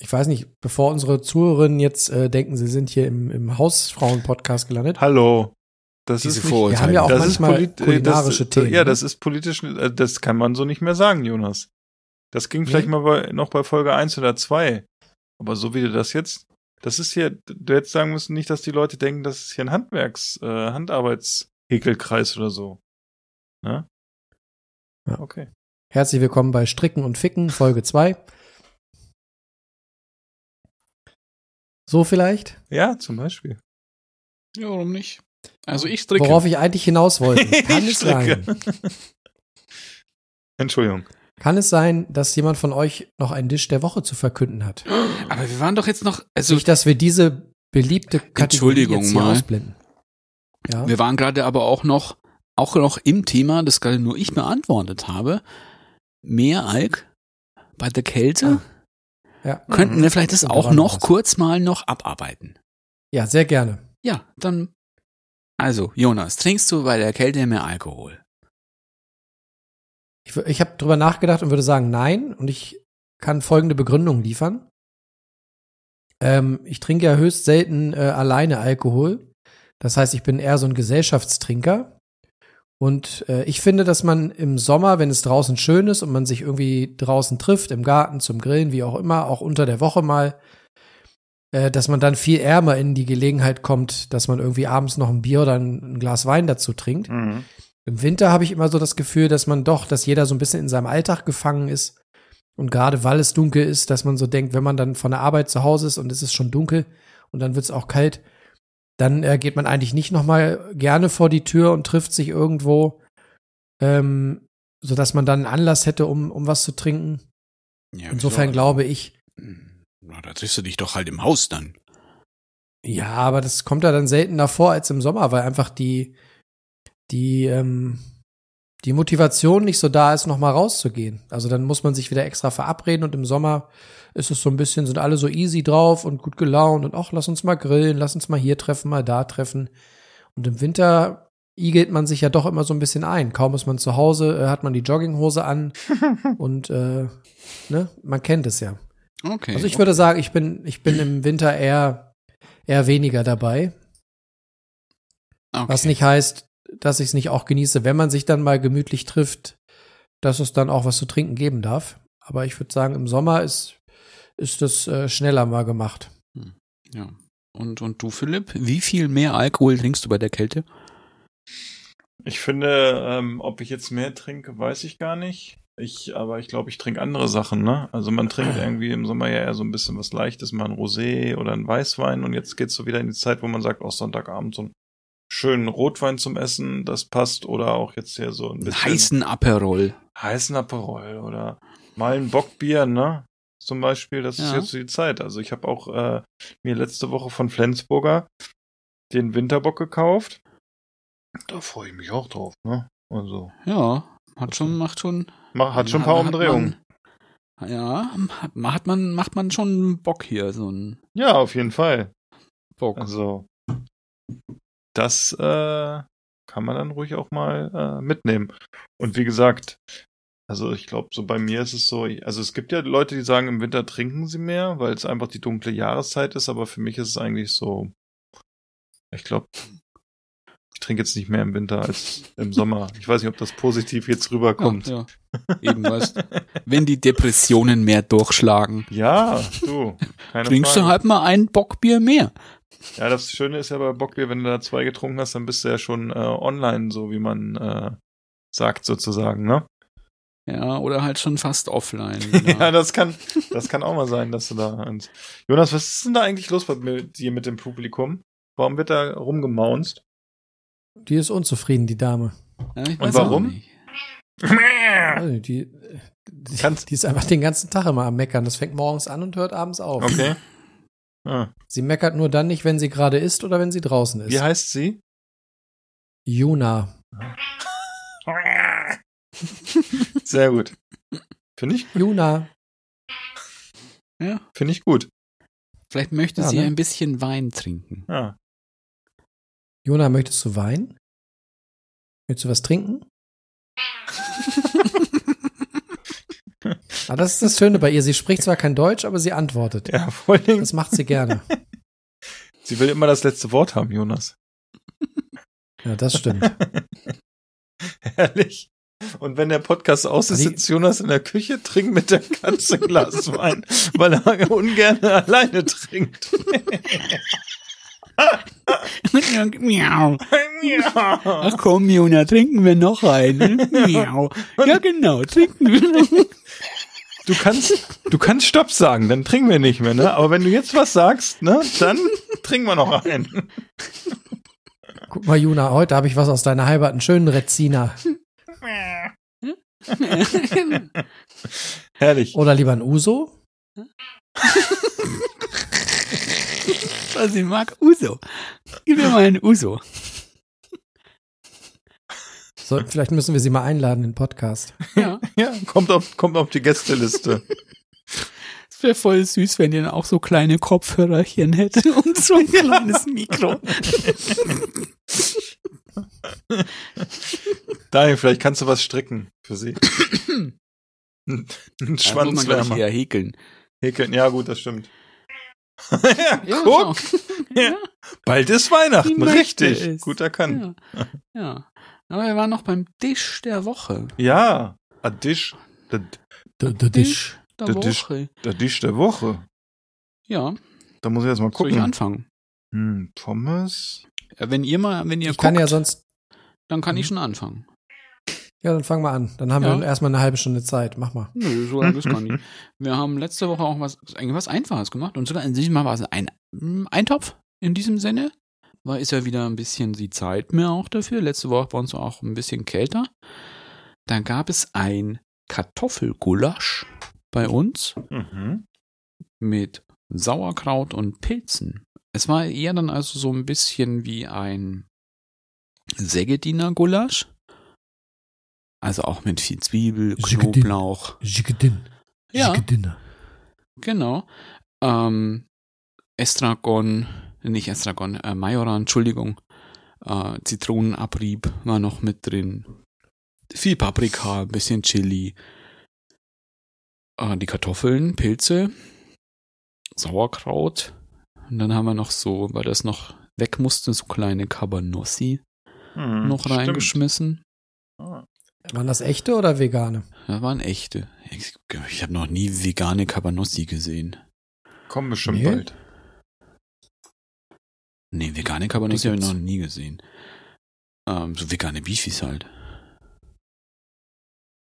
ich weiß nicht, bevor unsere Zuhörerinnen jetzt äh, denken, sie sind hier im, im Hausfrauen-Podcast gelandet. Hallo. Das Diese ist nicht, Vorurteile. Wir haben ja auch das manchmal ist äh, kulinarische das, Themen. Ja, ne? das ist politisch, äh, das kann man so nicht mehr sagen, Jonas. Das ging vielleicht Nee. mal bei, noch bei Folge 1 oder 2. Aber so wie du das jetzt, das ist hier, du hättest sagen müssen, nicht, dass die Leute denken, das ist hier ein Handwerks-, äh, Handarbeitshäkelkreis oder so. Ne? Ja. Okay. Herzlich willkommen bei Stricken und Ficken, Folge 2. So vielleicht? Ja, zum Beispiel. Ja, warum nicht? Also ich stricke. Worauf ich eigentlich hinaus wollte. Kann Ich es sein? Entschuldigung. Kann es sein, dass jemand von euch noch einen Dish der Woche zu verkünden hat? Aber wir waren doch jetzt noch, also Nicht, dass wir diese beliebte Kategorie Entschuldigung jetzt hier mal. ausblenden. Ja. wir waren gerade aber auch noch, auch noch im Thema, das gerade nur ich beantwortet habe. Mehr Alk bei der Kälte. ja. Könnten wir vielleicht das Und auch noch was. kurz mal noch abarbeiten? ja, sehr gerne. Ja, dann. Also, Jonas, trinkst du bei der Kälte mehr Alkohol? Ich, ich habe drüber nachgedacht und würde sagen, nein. Und ich kann folgende Begründung liefern. Ähm, ich trinke ja höchst selten äh, alleine Alkohol. Das heißt, ich bin eher so ein Gesellschaftstrinker. Und äh, ich finde, dass man im Sommer, wenn es draußen schön ist und man sich irgendwie draußen trifft, im Garten, zum Grillen, wie auch immer, auch unter der Woche mal, äh, dass man dann viel ärmer in die Gelegenheit kommt, dass man irgendwie abends noch ein Bier oder ein, ein Glas Wein dazu trinkt. Mhm. Im Winter habe ich immer so das Gefühl, dass man doch, dass jeder so ein bisschen in seinem Alltag gefangen ist. Und gerade weil es dunkel ist, dass man so denkt, wenn man dann von der Arbeit zu Hause ist und es ist schon dunkel und dann wird es auch kalt, dann äh, geht man eigentlich nicht noch mal gerne vor die Tür und trifft sich irgendwo, ähm, so dass man dann einen Anlass hätte, um, um was zu trinken. Ja, Insofern glaube ich, Na, da triffst du dich doch halt im Haus dann. ja, aber das kommt ja dann seltener vor als im Sommer, weil einfach die, die, ähm, die Motivation nicht so da ist, noch mal rauszugehen. Also dann muss man sich wieder extra verabreden und im Sommer ist es so ein bisschen, sind alle so easy drauf und gut gelaunt und ach, lass uns mal grillen, lass uns mal hier treffen, mal da treffen. Und im Winter igelt man sich ja doch immer so ein bisschen ein. Kaum ist man zu Hause, äh, hat man die Jogginghose an und äh, ne, man kennt es ja. Okay. Also ich würde sagen, ich bin, ich bin im Winter eher, eher weniger dabei. okay. Was nicht heißt, dass ich es nicht auch genieße, wenn man sich dann mal gemütlich trifft, dass es dann auch was zu trinken geben darf. Aber ich würde sagen, im Sommer ist, ist das äh, schneller mal gemacht. Ja. Und, und du, Philipp, wie viel mehr Alkohol trinkst du bei der Kälte? Ich finde, ähm, ob ich jetzt mehr trinke, weiß ich gar nicht. Ich, aber ich glaube, ich trinke andere Sachen, ne? Also man trinkt irgendwie im Sommer ja eher so ein bisschen was Leichtes, mal ein Rosé oder ein Weißwein und jetzt geht's so wieder in die Zeit, wo man sagt, auch Sonntagabend so einen schönen Rotwein zum Essen, das passt oder auch jetzt hier so ein bisschen heißen Aperol. heißen Aperol oder mal ein Bockbier, ne? Zum Beispiel, das ist Ja. jetzt so die Zeit. Also ich habe auch äh, mir letzte Woche von Flensburger den Winterbock gekauft. Da freue ich mich auch drauf, ne? Also, Ja, hat schon, macht schon. hat schon ein paar Umdrehungen. Man, ja, hat, man, macht man schon Bock hier, so ein Ja, auf jeden Fall. Bock. Also, das äh, kann man dann ruhig auch mal äh, mitnehmen. Und wie gesagt, also ich glaube, so bei mir ist es so, also es gibt ja Leute, die sagen, im Winter trinken sie mehr, weil es einfach die dunkle Jahreszeit ist, aber für mich ist es eigentlich so, ich glaube, trinke jetzt nicht mehr im Winter als im Sommer. Ich weiß nicht, ob das positiv jetzt rüberkommt. Ja, ja. Eben weißt, wenn die Depressionen mehr durchschlagen, Ja, du. Keine trinkst Frage. du halt mal ein Bockbier mehr. Ja, das Schöne ist ja bei Bockbier, wenn du da zwei getrunken hast, dann bist du ja schon äh, online, so wie man äh, sagt sozusagen, ne? Ja, oder halt schon fast offline. Ja, das kann, das kann auch mal sein, dass du da. Jonas, was ist denn da eigentlich los bei mit dir mit dem Publikum? Warum wird da rumgemaunzt? Die ist unzufrieden, die Dame. Ja, Und warum? Die, die, die ist einfach den ganzen Tag immer am Meckern. Das fängt morgens an und hört abends auf. Okay. Ah. Sie meckert nur dann nicht, wenn sie gerade isst oder wenn sie draußen ist. Wie heißt sie? Juna. Sehr gut. Finde ich, Juna. Ja, finde ich gut. vielleicht möchte Ja, sie ne? ein bisschen Wein trinken. Ja. Juna, möchtest du Wein? Möchtest du was trinken? ah, das ist das Schöne bei ihr. Sie spricht zwar kein Deutsch, aber sie antwortet. Ja, vor allen Dingen, Das macht sie gerne. sie will immer das letzte Wort haben, Jonas. Ja, das stimmt. Herrlich. Und wenn der Podcast aus ist, Die- sitzt Jonas in der Küche, trinkt mit der Katze ein Glas Wein, weil er ungern alleine trinkt. Miau. Ach komm, Jona, trinken wir noch einen. Miau. Ja, genau, trinken wir. Du kannst, du kannst Stopp sagen, dann trinken wir nicht mehr, ne? Aber wenn du jetzt was sagst, ne, dann trinken wir noch einen. Guck mal, Juna, heute habe ich was aus deiner Heimat, einen schönen Rezina. Herrlich. Oder lieber ein Uso? Was ich mag, Uso. Gib mir mal einen Uso. So, vielleicht müssen wir sie mal einladen in den Podcast. Ja, Ja, kommt auf, kommt auf die Gästeliste. es wäre voll süß, wenn ihr auch so kleine Kopfhörerchen hätte und so ein kleines Mikro. Daniel, vielleicht kannst du was stricken für sie. Ein Schwanzwärmer. eher häkeln. Häkeln. Ja, gut, das stimmt. ja, Ja, guck, schau. Ja. bald ist Weihnachten. Richtig. es. Gut erkannt. Ja. ja. Aber wir waren noch beim Tisch der Woche. Ja. A Dish. Der, Der, der Tisch. Der, Der. Woche. der Dish der Woche. Ja, Da muss ich jetzt mal soll ich gucken. anfangen? Hm, Pommes. Ja, Wenn ihr mal, wenn ihr Ich guckt, kann ja sonst. dann kann ich Mhm. schon anfangen. Ja, dann fang mal an. Dann haben Ja. wir erstmal eine halbe Stunde Zeit. Mach mal. Nö, so lange ist gar nicht. Wir haben letzte Woche auch was, eigentlich was Einfaches gemacht und sogar in diesem Mal war es ein mm, Eintopf in diesem Sinne. War ist ja wieder ein bisschen die Zeit mehr auch dafür. Letzte Woche war uns auch ein bisschen kälter. Dann gab es ein Kartoffelgulasch bei uns Mhm. mit Sauerkraut und Pilzen. Es war eher dann also so ein bisschen wie ein Sägediner Gulasch. Also auch mit viel Zwiebel. Knoblauch. Jigadin. Ja. Jigadin. Genau. Ähm, Estragon, nicht Estragon, äh, Majoran, Entschuldigung. Äh, Zitronenabrieb war noch mit drin. Viel Paprika, ein bisschen Chili. Äh, die Kartoffeln, Pilze, Sauerkraut. Und dann haben wir noch so, weil das noch weg musste, so kleine Cabanossi Hm, noch stimmt. reingeschmissen. Ah. Waren das echte oder vegane? Das waren echte. Ich, ich habe noch nie vegane Cabanossi gesehen. Kommen bestimmt Nee. bald. Nee, vegane Cabanossi habe ich noch nie gesehen. Ähm, so vegane Beefies halt.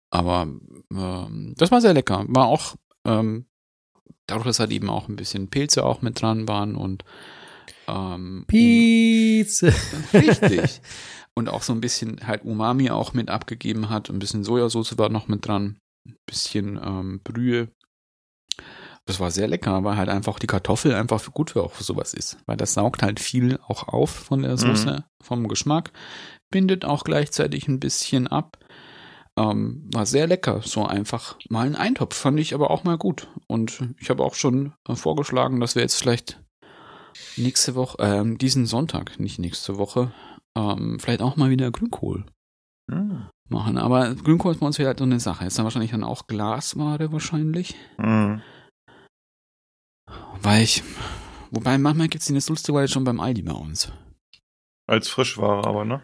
Aber ähm, das war sehr lecker. War auch, ähm, dadurch, dass halt eben auch ein bisschen Pilze auch mit dran waren und ähm, Pizza. Richtig. Und auch so ein bisschen halt Umami auch mit abgegeben hat. Ein bisschen Sojasauce war noch mit dran. Ein bisschen ähm, Brühe. Das war sehr lecker, weil halt einfach die Kartoffel einfach gut für auch für sowas ist. Weil das saugt halt viel auch auf von der Soße, vom Geschmack. Bindet auch gleichzeitig ein bisschen ab. Ähm, war sehr lecker. So einfach mal ein Eintopf. Fand ich aber auch mal gut. Und ich habe auch schon äh, vorgeschlagen, dass wir jetzt vielleicht nächste Woche, ähm, diesen Sonntag, nicht nächste Woche, ähm, vielleicht auch mal wieder Grünkohl Hm. machen. Aber Grünkohl ist bei uns wieder halt so eine Sache. Ist dann wahrscheinlich dann auch Glasware wahrscheinlich. Hm. Weil ich, wobei manchmal gibt's die Nessulste schon beim Aldi bei uns. Als Frischware aber, ne?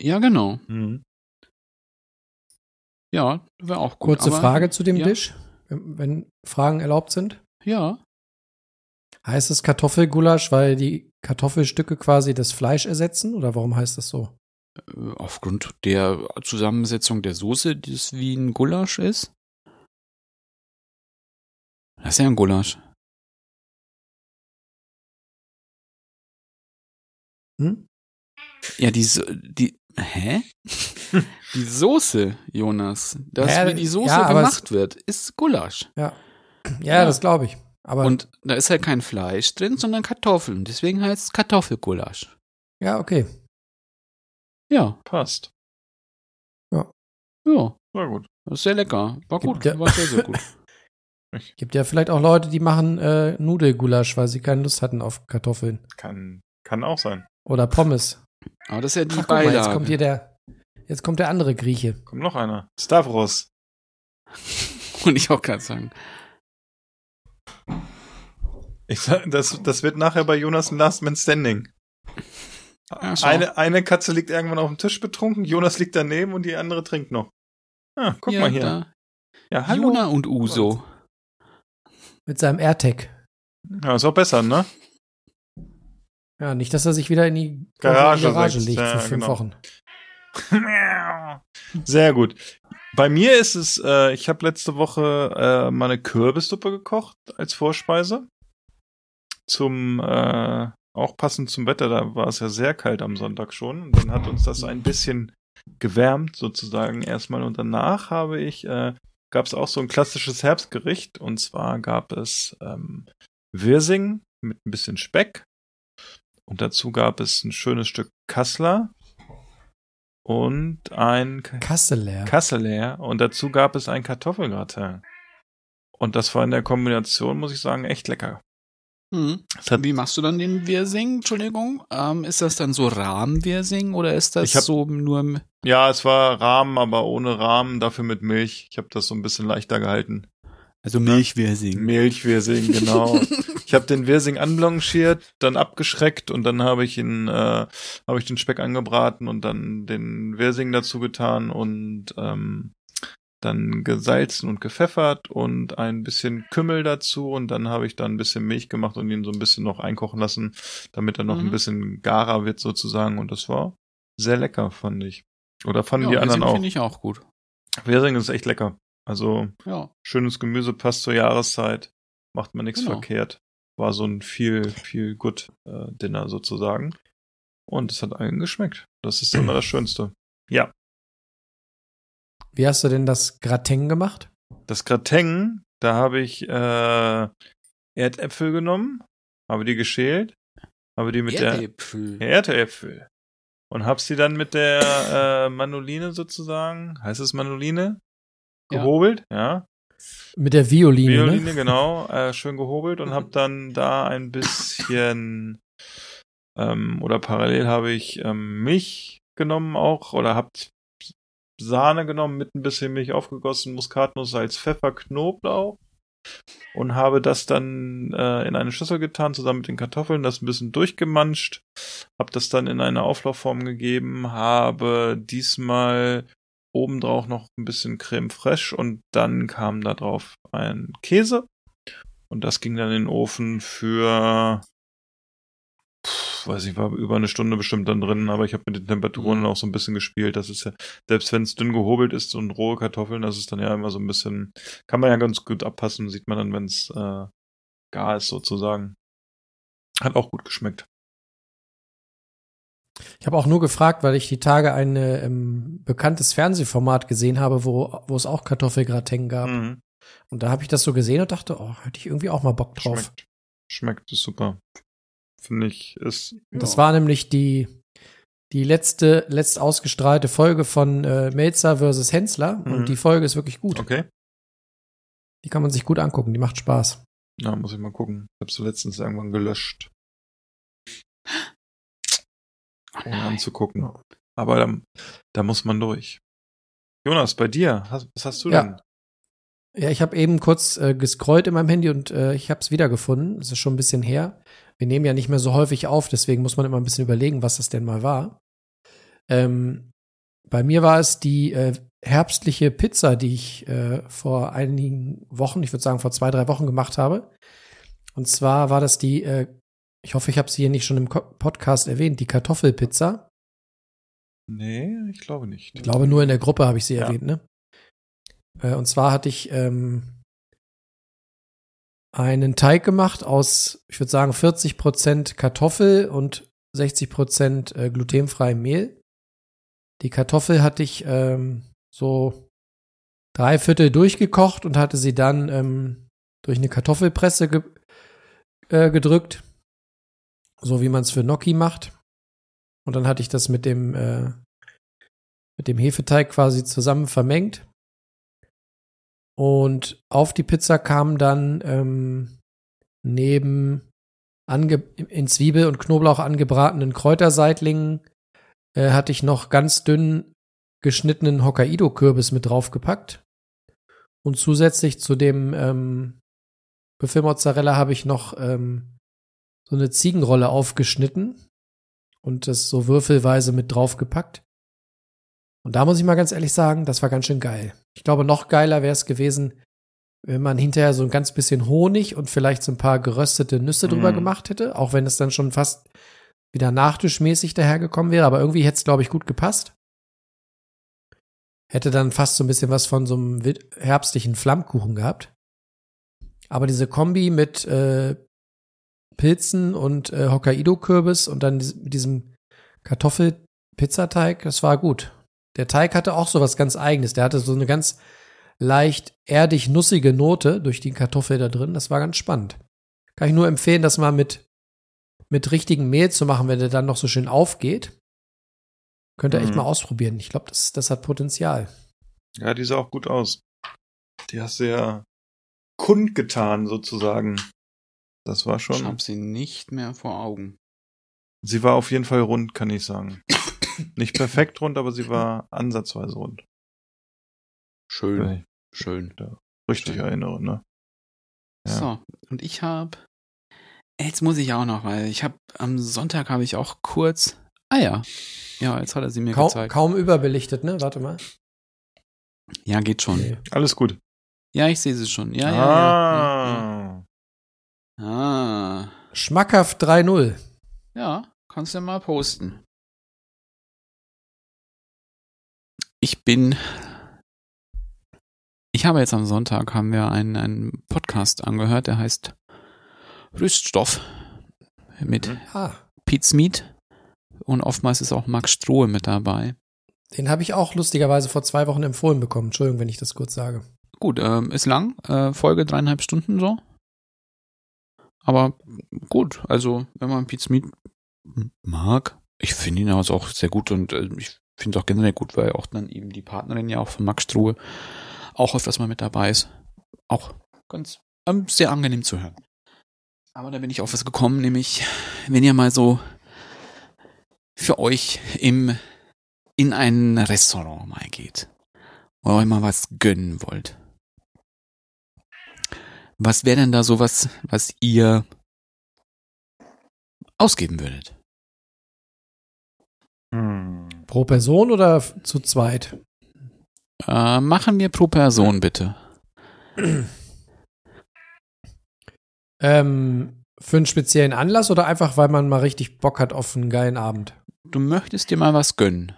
Ja, genau. Mhm. Ja, wäre auch gut. Kurze Aber- Frage zu dem ja, Tisch, wenn Fragen erlaubt sind. Ja. Heißt es Kartoffelgulasch, weil die Kartoffelstücke quasi das Fleisch ersetzen? Oder warum heißt das so? Äh, Aufgrund der Zusammensetzung der Soße, die es wie ein Gulasch ist. Das ist ja ein Gulasch. Hm? Ja, die, die, hä? die Soße, Jonas, das, Ja, wie die Soße ja, gemacht wird, ist Gulasch. Ja, Ja. das glaube ich. Aber Und da ist halt kein Fleisch drin, sondern Kartoffeln. Deswegen heißt es Kartoffelgulasch. ja, okay. Ja, Passt. ja, War gut. das ist sehr lecker. War gut, Gibt ja- war sehr, sehr gut. Gibt ja vielleicht auch Leute, die machen äh, Nudelgulasch, weil sie keine Lust hatten auf Kartoffeln. Kann, kann auch sein. Oder Pommes. Aber das ist ja die Ach, guck mal, Beilage. jetzt kommt hier der, jetzt kommt der andere Grieche. Kommt noch einer. Stavros. Und ich auch gerade sagen. Ich sag, das, das wird nachher bei Jonas ein Last Man Standing. Ja, eine, eine Katze liegt irgendwann auf dem Tisch betrunken, Jonas liegt daneben und die andere trinkt noch. Ah, guck ja, mal hier. Da. Ja, hallo. Juna und Uso. Mit seinem AirTag. Ja, ist auch besser, ne? Ja, nicht, dass er sich wieder in die Garage Garage legt Ja, für fünf genau. Wochen. Sehr gut. Bei mir ist es, äh, ich habe letzte Woche äh, mal eine Kürbissuppe gekocht als Vorspeise. Zum, äh, auch passend zum Wetter, da war es ja sehr kalt am Sonntag schon. Und dann hat uns das ein bisschen gewärmt sozusagen erstmal. Und danach habe ich, äh, gab es auch so ein klassisches Herbstgericht. Und zwar gab es ähm, Wirsing mit ein bisschen Speck. Und dazu gab es ein schönes Stück Kassler und ein Kasseler. Kasseler und dazu gab es ein Kartoffelgratin. Und das war in der Kombination, muss ich sagen, echt lecker. Mhm. Wie machst du dann den Wirsing? Entschuldigung. Ähm, ist das dann so Rahmenwirsing oder ist das Ich hab- so nur im ja, es war Rahmen, aber ohne Rahmen, dafür mit Milch. Ich habe das so ein bisschen leichter gehalten. also Milchwirsing? Milchwirsing, genau. ich habe den Wirsing anblanchiert, dann abgeschreckt und dann habe ich ihn, äh, habe ich den Speck angebraten und dann den Wirsing dazu getan und ähm, dann gesalzen und gepfeffert und ein bisschen Kümmel dazu und dann habe ich da ein bisschen Milch gemacht und ihn so ein bisschen noch einkochen lassen, damit er noch Mhm. ein bisschen garer wird sozusagen und das war sehr lecker, fand ich. Oder fanden die ja, anderen Wirsing auch. finde ich auch gut. Wirsing ist echt lecker. Also Ja. schönes Gemüse passt zur Jahreszeit, macht man nichts Genau. verkehrt. War so ein viel, viel gut äh, Dinner sozusagen. Und es hat allen geschmeckt. Das ist immer das Schönste. Ja, Wie hast du denn das Gratin gemacht? das Gratin, da habe ich äh, Erdäpfel genommen, habe die geschält, habe die mit Erdäpfel. der Erdäpfel und habe sie dann mit der äh, Manoline sozusagen, heißt es Manoline, Ja. gehobelt, ja, Mit der Violine, Violine, ne? genau, äh, schön gehobelt und habe dann da ein bisschen ähm, oder parallel habe ich ähm, Milch genommen auch oder habt Sahne genommen mit ein bisschen Milch aufgegossen, Muskatnuss, Salz, Pfeffer, Knoblauch und habe das dann äh, in eine Schüssel getan zusammen mit den Kartoffeln, das ein bisschen durchgemanscht, habe das dann in eine Auflaufform gegeben, habe diesmal obendrauf noch ein bisschen Creme fraiche und dann kam da drauf ein Käse und das ging dann in den Ofen für pf, weiß ich, war über eine Stunde bestimmt dann drin, aber ich habe mit den Temperaturen Mhm. auch so ein bisschen gespielt. Das ist ja, selbst wenn es dünn gehobelt ist und rohe Kartoffeln, das ist dann ja immer so ein bisschen, kann man ja ganz gut abpassen, sieht man dann, wenn es äh, gar ist sozusagen. Hat auch gut geschmeckt. Ich habe auch nur gefragt, weil ich die Tage ein äh, ähm, bekanntes Fernsehformat gesehen habe, wo, wo es auch Kartoffelgratin gab. Mhm. Und da habe ich das so gesehen und dachte, oh, hätte ich irgendwie auch mal Bock drauf. Schmeckt. Schmeckt, ist super. Finde ich, ist. Das ja. war nämlich die, die letzte, letzt ausgestrahlte Folge von äh, Melzer versus Hensler. Mhm. Und die Folge ist wirklich gut. Okay. Die kann man sich gut angucken, die macht Spaß. Ja, muss ich mal gucken. Ich habe sie letztens irgendwann gelöscht, Oh ohne nein. anzugucken. Aber da, da muss man durch. Jonas, bei dir, was hast du Ja. denn? Ja, ich habe eben kurz äh, gescrollt in meinem Handy und äh, ich habe es wiedergefunden. Es ist schon ein bisschen her. Wir nehmen ja nicht mehr so häufig auf, deswegen muss man immer ein bisschen überlegen, was das denn mal war. Ähm, bei mir war es die äh, herbstliche Pizza, die ich äh, vor einigen Wochen, ich würde sagen vor zwei, drei Wochen gemacht habe. Und zwar war das die, äh, ich hoffe, ich habe sie hier nicht schon im Podcast erwähnt, die Kartoffelpizza. Nee, ich glaube nicht. Ich glaube, nur in der Gruppe habe ich sie Ja. erwähnt, ne? Äh, und zwar hatte ich ähm, einen Teig gemacht aus, ich würde sagen, 40 Prozent Kartoffel und 60 Prozent äh, glutenfreiem Mehl. Die Kartoffel hatte ich ähm, so drei Viertel durchgekocht und hatte sie dann ähm, durch eine Kartoffelpresse ge äh, gedrückt, so wie man es für Gnocchi macht. Und dann hatte ich das mit dem äh, mit dem Hefeteig quasi zusammen vermengt. Und auf die Pizza kam dann ähm, neben ange in Zwiebel und Knoblauch angebratenen Kräuterseitlingen äh, hatte ich noch ganz dünn geschnittenen Hokkaido-Kürbis mit draufgepackt. Und zusätzlich zu dem ähm, Büffelmozzarella habe ich noch ähm, so eine Ziegenrolle aufgeschnitten und das so würfelweise mit draufgepackt. Und da muss ich mal ganz ehrlich sagen, das war ganz schön geil. Ich glaube, noch geiler wäre es gewesen, wenn man hinterher so ein ganz bisschen Honig und vielleicht so ein paar geröstete Nüsse drüber Mm. gemacht hätte, auch wenn es dann schon fast wieder nachtischmäßig dahergekommen wäre, aber irgendwie hätte es, glaube ich, gut gepasst. Hätte dann fast so ein bisschen was von so einem herbstlichen Flammkuchen gehabt. Aber diese Kombi mit äh, Pilzen und äh, Hokkaido-Kürbis und dann mit diesem Kartoffel-Pizzateig, das war gut. Der Teig hatte auch so was ganz eigenes. Der hatte so eine ganz leicht erdig nussige Note durch die Kartoffel da drin. Das war ganz spannend. Kann ich nur empfehlen, das mal mit, mit richtigem Mehl zu machen, wenn der dann noch so schön aufgeht. Könnt ihr echt Mhm. mal ausprobieren. Ich glaube, das, das hat Potenzial. Ja, die sah auch gut aus. Die hast du ja kundgetan, sozusagen. Das war Ich schon. habe sie nicht mehr vor Augen. Sie war auf jeden Fall rund, kann ich sagen. Nicht perfekt rund, aber sie war ansatzweise rund. Schön, schön. richtig Schön. erinnere, ne? Ja. So, und ich habe jetzt muss ich auch noch, weil ich habe am Sonntag habe ich auch kurz Ah ja. Ja, jetzt hat er sie mir Kaum, gezeigt. kaum überbelichtet, ne? Warte mal. Ja, geht schon. Nee. Alles gut. Ja, ich sehe sie schon. Ja, ja, ja. ah. ja. Ah. Schmackhaft 3-0. Ja, kannst du ja mal posten. Ich bin. Ich habe jetzt am Sonntag haben wir einen, einen Podcast angehört, der heißt Rüststoff mit Mhm. Ah, Pete Smith und oftmals ist auch Max Strohe mit dabei. den habe ich auch lustigerweise vor zwei Wochen empfohlen bekommen. Entschuldigung, wenn ich das kurz sage. Gut, ähm, ist lang, äh, Folge dreieinhalb Stunden so. Aber gut, also wenn man Pete Smith mag, ich finde ihn also auch sehr gut und äh, ich finde es auch generell gut, weil auch dann eben die Partnerin ja auch von Max Struhe auch öfters mal mit dabei ist. Auch ganz ähm, sehr angenehm zu hören. Aber da bin ich auf was gekommen, nämlich wenn ihr mal so für euch im in ein Restaurant mal geht und euch mal was gönnen wollt. Was wäre denn da sowas, was ihr ausgeben würdet? Hm. Pro Person oder zu zweit? Äh, machen wir pro Person bitte. Ähm, für einen speziellen Anlass oder einfach, weil man mal richtig Bock hat auf einen geilen Abend? Du möchtest dir mal was gönnen.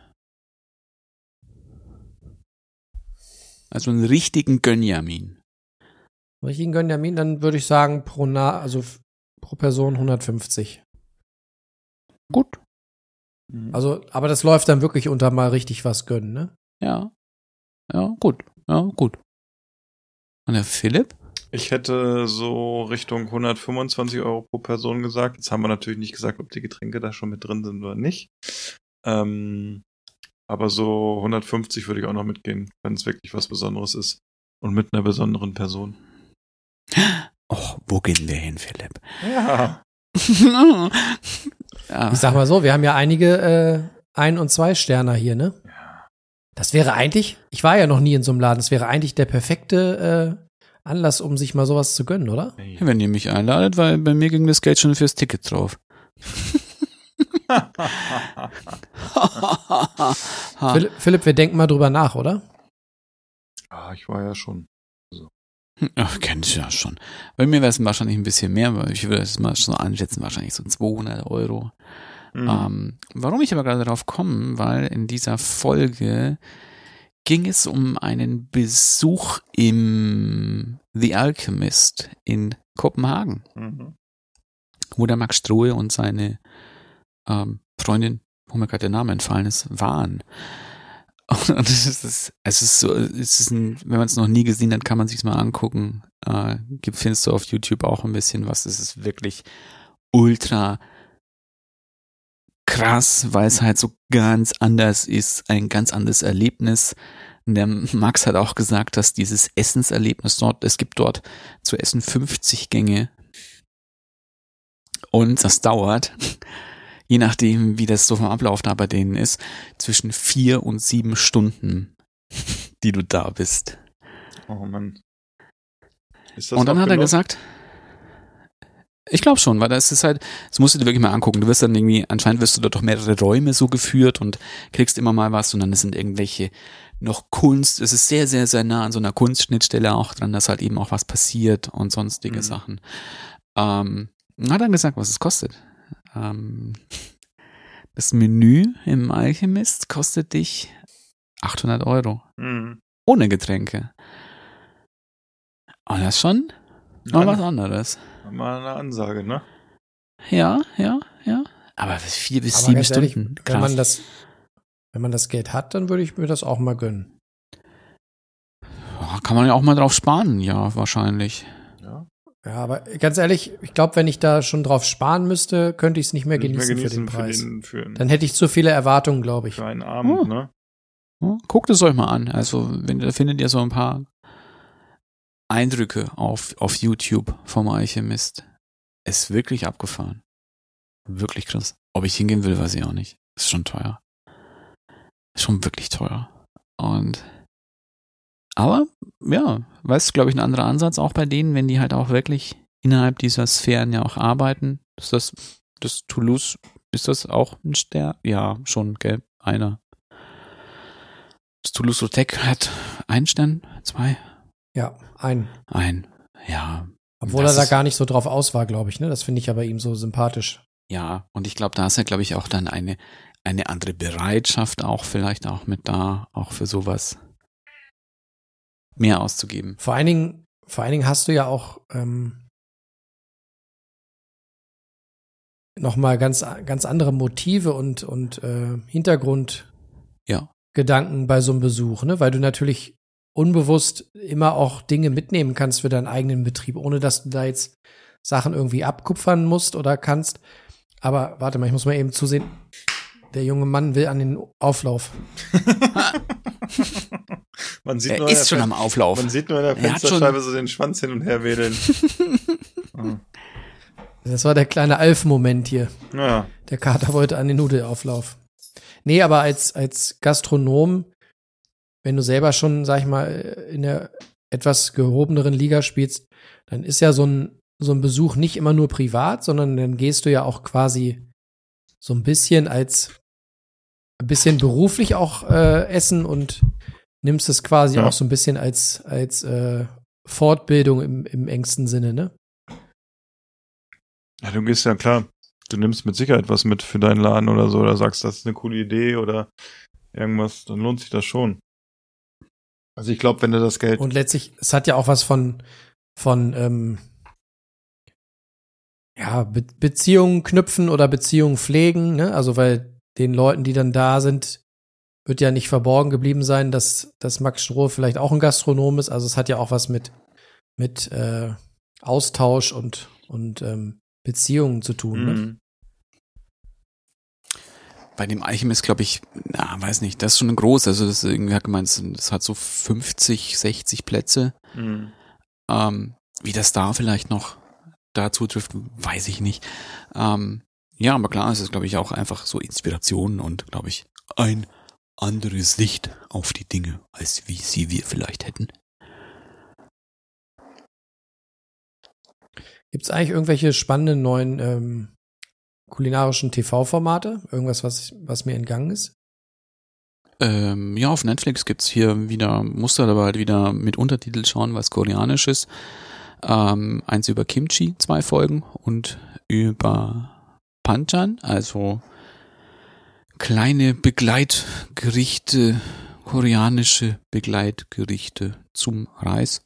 Also einen richtigen Gönjamin. Richtigen Gönjamin, dann würde ich sagen, pro, Na also pro Person 150. Gut. Also, aber das läuft dann wirklich unter mal richtig was gönnen, ne? Ja. Ja, gut. Ja, gut. Und der Philipp? Ich hätte so Richtung 125 Euro pro Person gesagt. Jetzt haben wir natürlich nicht gesagt, ob die Getränke da schon mit drin sind oder nicht. Ähm, aber so 150 würde ich auch noch mitgehen, wenn es wirklich was Besonderes ist. Und mit einer besonderen Person. Oh, wo gehen wir hin, Philipp? Ja. ja. Ich sag mal so, wir haben ja einige äh, Ein- und Zwei-Sterner hier, ne? Das wäre eigentlich, ich war ja noch nie in so einem Laden, das wäre eigentlich der perfekte äh, Anlass, um sich mal sowas zu gönnen, oder? Wenn ihr mich einladet, weil bei mir ging das Geld schon fürs Ticket drauf. Philipp, Philipp, wir denken mal drüber nach, oder? ah, ich war ja schon. Ach, kennt ich ja schon. Bei mir wäre es wahrscheinlich ein bisschen mehr, aber ich würde es mal schon anschätzen, wahrscheinlich so 200 Euro. Mhm. Ähm, warum ich aber gerade darauf komme, weil in dieser Folge ging es um einen Besuch im The Alchemist in Kopenhagen, Mhm. wo der Max Strohe und seine ähm, Freundin, wo mir gerade der Name entfallen ist, waren. Und es ist, es ist so, es ist ein, wenn man es noch nie gesehen hat, kann man sich's mal angucken. Äh, gibt, findest du auf YouTube auch ein bisschen was. Es ist wirklich ultra krass, weil es halt so ganz anders ist, ein ganz anderes Erlebnis. Der Max hat auch gesagt, dass dieses Essenserlebnis dort, es gibt dort zu essen 50 Gänge. Und das dauert, je nachdem, wie das so vom Ablauf da bei denen ist, zwischen vier und sieben Stunden, die du da bist. Oh Mann. Ist das Und dann hat er gesagt, ich glaube schon, weil das ist halt, das musst du dir wirklich mal angucken. Du wirst dann irgendwie, anscheinend wirst du da doch mehrere Räume so geführt und kriegst immer mal was und dann sind irgendwelche noch Kunst. Es ist sehr, sehr, sehr nah an so einer Kunstschnittstelle auch dran, dass halt eben auch was passiert und sonstige Mhm. Sachen. Ähm, und hat dann gesagt, was es kostet. Ähm, das Menü im Alchemist kostet dich 800 Euro. Mhm. Ohne Getränke. Und das ist schon mal was Ja, anderes. mal eine Ansage, ne? Ja, ja, ja. Aber vier bis Aber sieben ganz ehrlich, Stunden. wenn man krass. das, wenn man das Geld hat, dann würde ich mir das auch mal gönnen. Kann man ja auch mal drauf sparen, ja, wahrscheinlich. Ja. Aber ganz ehrlich, ich glaube, wenn ich da schon drauf sparen müsste, könnte ich es nicht mehr Nicht genießen, mehr für den Preis. Für, den, für, Dann hätte ich zu viele Erwartungen, glaube ich. für einen Abend, Oh. ne? Guckt es euch mal an. Also, wenn da findet ihr so ein paar Eindrücke auf, auf YouTube vom Alchemist. Ist wirklich abgefahren. Wirklich krass. Ob ich hingehen will, weiß ich auch nicht. Ist schon teuer. Ist schon wirklich teuer. Und aber ja, weißt du, glaube ich, ein anderer Ansatz auch bei denen, wenn die halt auch wirklich innerhalb dieser Sphären ja auch arbeiten. Ist das, das Toulouse, ist das auch ein Stern? Ja, schon, gell? Einer. Das Toulouse-Tech hat einen Stern, zwei, Ja, ein. ein. Ja, Obwohl er da gar nicht so drauf aus war, glaube ich. Ne? Das finde ich ja bei ihm so sympathisch. ja. Und ich glaube, da ist ja, glaube ich, auch dann eine, eine andere Bereitschaft auch vielleicht auch mit da, auch für sowas mehr auszugeben. Vor allen Dingen, vor allen Dingen hast du ja auch ähm, noch mal ganz ganz andere Motive und und äh, Hintergrundgedanken Ja. bei so einem Besuch, ne? Weil du natürlich unbewusst immer auch Dinge mitnehmen kannst für deinen eigenen Betrieb, ohne dass du da jetzt Sachen irgendwie abkupfern musst oder kannst. Aber warte mal, ich muss mal eben zusehen. Der junge Mann will an den Auflauf. man sieht Er nur ist der schon Fen- am Auflauf. Man sieht nur in der Er Fensterscheibe so den Schwanz hin und her wedeln. Ah. Das war der kleine Alf-Moment hier. Ja. Der Kater wollte an den Nudelauflauf. Nee, aber als, als Gastronom, wenn du selber schon, sag ich mal, in der etwas gehobeneren Liga spielst, dann ist ja so ein, so ein Besuch nicht immer nur privat, sondern dann gehst du ja auch quasi so ein bisschen als ein bisschen beruflich auch äh, essen und nimmst es quasi Ja. auch so ein bisschen als, als äh, Fortbildung im, im engsten Sinne, ne? Ja, du gehst ja klar, du nimmst mit Sicherheit was mit für deinen Laden oder so, oder sagst, das ist eine coole Idee oder irgendwas, dann lohnt sich das schon. Also ich glaube, wenn du das Geld. Und letztlich, es hat ja auch was von, von ähm, ja, Be Beziehungen knüpfen oder Beziehungen pflegen, ne? Also weil den Leuten, die dann da sind, wird ja nicht verborgen geblieben sein, dass, dass Max Stroh vielleicht auch ein Gastronom ist. Also es hat ja auch was mit, mit äh, Austausch und, und ähm, Beziehungen zu tun. Ne? Mhm. Bei dem Alchemist glaube ich, na, weiß nicht, das ist schon groß. Also das ist irgendwie hat gemeint, das hat so 50, 60 Plätze. Mhm. Ähm, wie das da vielleicht noch dazu trifft, weiß ich nicht. Ähm, ja, aber klar, es ist, glaube ich, auch einfach so Inspiration und, glaube ich, ein anderes Licht auf die Dinge, als wie sie wir vielleicht hätten. Gibt es eigentlich irgendwelche spannenden neuen ähm, kulinarischen TV-Formate? Irgendwas, was, was mir entgangen ist? Ähm, ja, auf Netflix gibt's hier wieder, musst du aber halt wieder mit Untertitel schauen, was koreanisches. Ähm, eins über Kimchi, zwei Folgen und über Panchan, also kleine Begleitgerichte, koreanische Begleitgerichte zum Reis.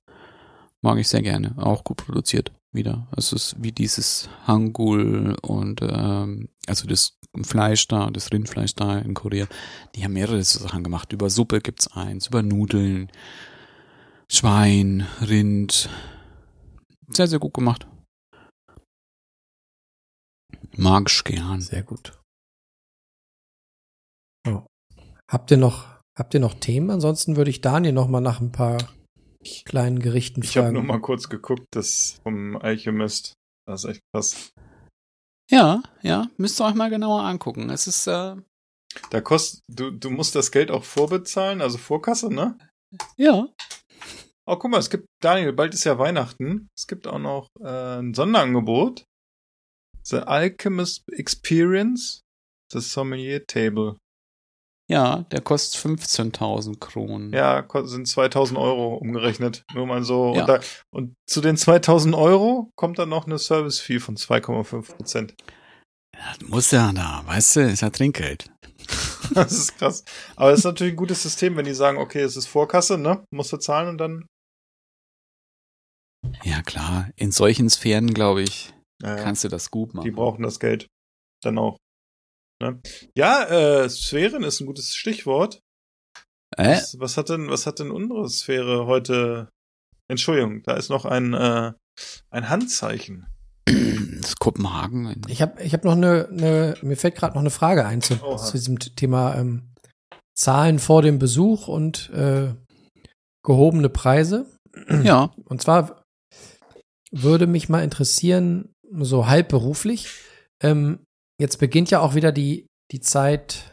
Mag ich sehr gerne, auch gut produziert wieder. Es ist wie dieses Hangul und ähm, also das Fleisch da, das Rindfleisch da in Korea. Die haben mehrere Sachen gemacht. Über Suppe gibt's eins, über Nudeln, Schwein, Rind. Sehr, sehr gut gemacht. Mag ich gern. Sehr gut. Oh. Habt ihr noch, habt ihr noch Themen? Ansonsten würde ich Daniel noch mal nach ein paar kleinen Gerichten Ich habe fragen. nur mal kurz geguckt, das vom Alchemist. Das ist echt krass. Ja, ja, müsst ihr euch mal genauer angucken. Es ist, äh, Da kostet, du, du musst das Geld auch vorbezahlen, also Vorkasse, ne? ja, Oh, guck mal, es gibt, Daniel, bald ist ja Weihnachten. Es gibt auch noch äh, ein Sonderangebot. The Alchemist Experience, the Sommelier Table. ja, der kostet 15.000 Kronen. Ja, sind 2000 Euro umgerechnet. Nur mal so. Ja. Und, da, und zu den 2000 Euro kommt dann noch eine Service-Fee von 2,5 Prozent. Das muss ja da, weißt du, ist ja Trinkgeld. Das ist krass. Aber es ist natürlich ein gutes System, wenn die sagen, okay, es ist Vorkasse, ne? Musst du zahlen und dann. Ja, klar, in solchen Sphären, glaube ich, Äh, kannst du das gut machen. die brauchen das Geld. Dann auch. Ne? Ja, äh, Sphären ist ein gutes Stichwort. äh? Was, was hat denn, was hat denn unsere Sphäre heute? Entschuldigung, da ist noch ein, äh, ein Handzeichen. Das ist Kopenhagen. Ich habe ich hab noch eine, eine, mir fällt gerade noch eine Frage ein zu, Oha. zu diesem Thema ähm, Zahlen vor dem Besuch und äh, gehobene Preise. Ja, Und zwar würde mich mal interessieren, so halb beruflich, ähm, jetzt beginnt ja auch wieder die, die Zeit,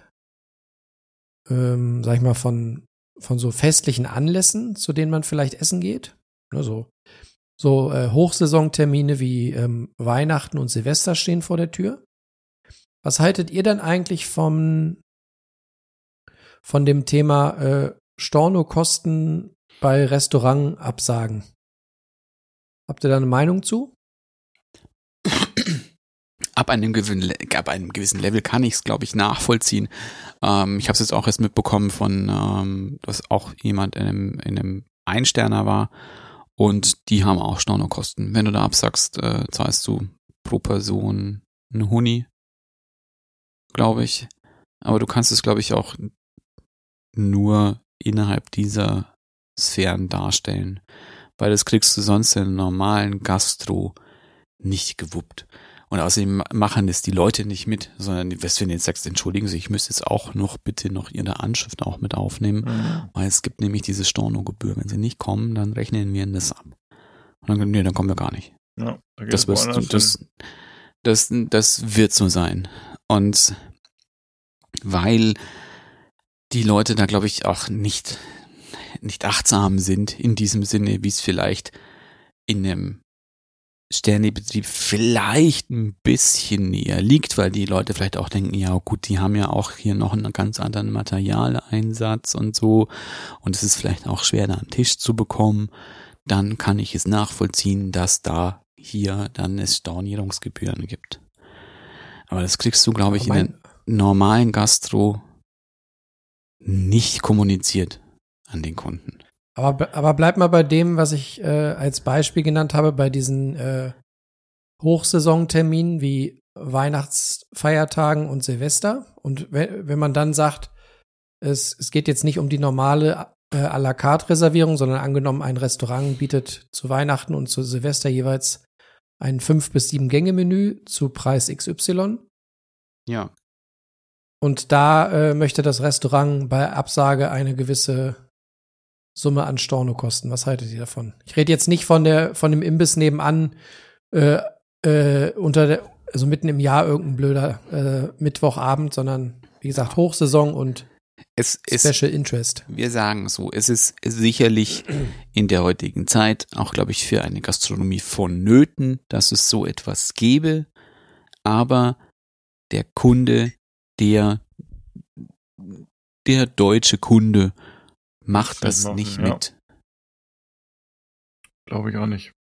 ähm, sag ich mal, von, von so festlichen Anlässen, zu denen man vielleicht essen geht. Ne, so so äh, Hochsaisontermine wie ähm, Weihnachten und Silvester stehen vor der Tür. Was haltet ihr denn eigentlich vom, von dem Thema äh, Stornokosten bei Restaurantabsagen? Habt ihr da eine Meinung zu? Ab einem gewissen, ab einem gewissen Level kann ich es, glaube ich, nachvollziehen. Ähm, ich habe es jetzt auch erst mitbekommen von, ähm, dass auch jemand in einem, in einem Einsterner war und die haben auch Stornokosten. Wenn du da absagst, äh, zahlst du pro Person einen Huni, glaube ich. Aber du kannst es, glaube ich, auch nur innerhalb dieser Sphären darstellen, weil das kriegst du sonst in normalen Gastro nicht gewuppt. Und außerdem machen das die Leute nicht mit, sondern was, wenn du jetzt sagst, entschuldigen Sie, ich müsste jetzt auch noch bitte noch Ihre Anschrift auch mit aufnehmen, weil es gibt nämlich diese Stornogebühr. Wenn Sie nicht kommen, dann rechnen wir Ihnen das ab. Und dann, nee, dann kommen wir gar nicht. Ja, da Das, es wirst, woanders das, das, das wird so sein. Und weil die Leute da, glaube ich, auch nicht, nicht achtsam sind in diesem Sinne, wie es vielleicht in einem Sternebetrieb vielleicht ein bisschen näher liegt, weil die Leute vielleicht auch denken, ja gut, die haben ja auch hier noch einen ganz anderen Materialeinsatz und so und es ist vielleicht auch schwer, da einen Tisch zu bekommen, dann kann ich es nachvollziehen, dass da hier dann es Stornierungsgebühren gibt. Aber das kriegst du, glaube ich, in den normalen Gastro nicht kommuniziert an den Kunden. Aber, aber bleib mal bei dem, was ich äh, als Beispiel genannt habe, bei diesen äh, Hochsaisonterminen wie Weihnachtsfeiertagen und Silvester. Und wenn, wenn man dann sagt, es, es geht jetzt nicht um die normale äh, à la carte Reservierung, sondern angenommen, ein Restaurant bietet zu Weihnachten und zu Silvester jeweils ein fünf bis sieben Gänge Menü zu Preis XY. Ja. Und da äh, möchte das Restaurant bei Absage eine gewisse Summe an Storno kosten. Was haltet ihr davon? Ich rede jetzt nicht von der von dem Imbiss nebenan äh, äh, unter der also mitten im Jahr irgendein blöder äh, Mittwochabend, sondern wie gesagt Hochsaison und Es, Special Interest. wir sagen so, es ist sicherlich in der heutigen Zeit auch, glaube ich, für eine Gastronomie vonnöten, dass es so etwas gäbe, aber der Kunde, der, der deutsche Kunde macht Das das machen, nicht ja. mit. Glaube ich auch nicht.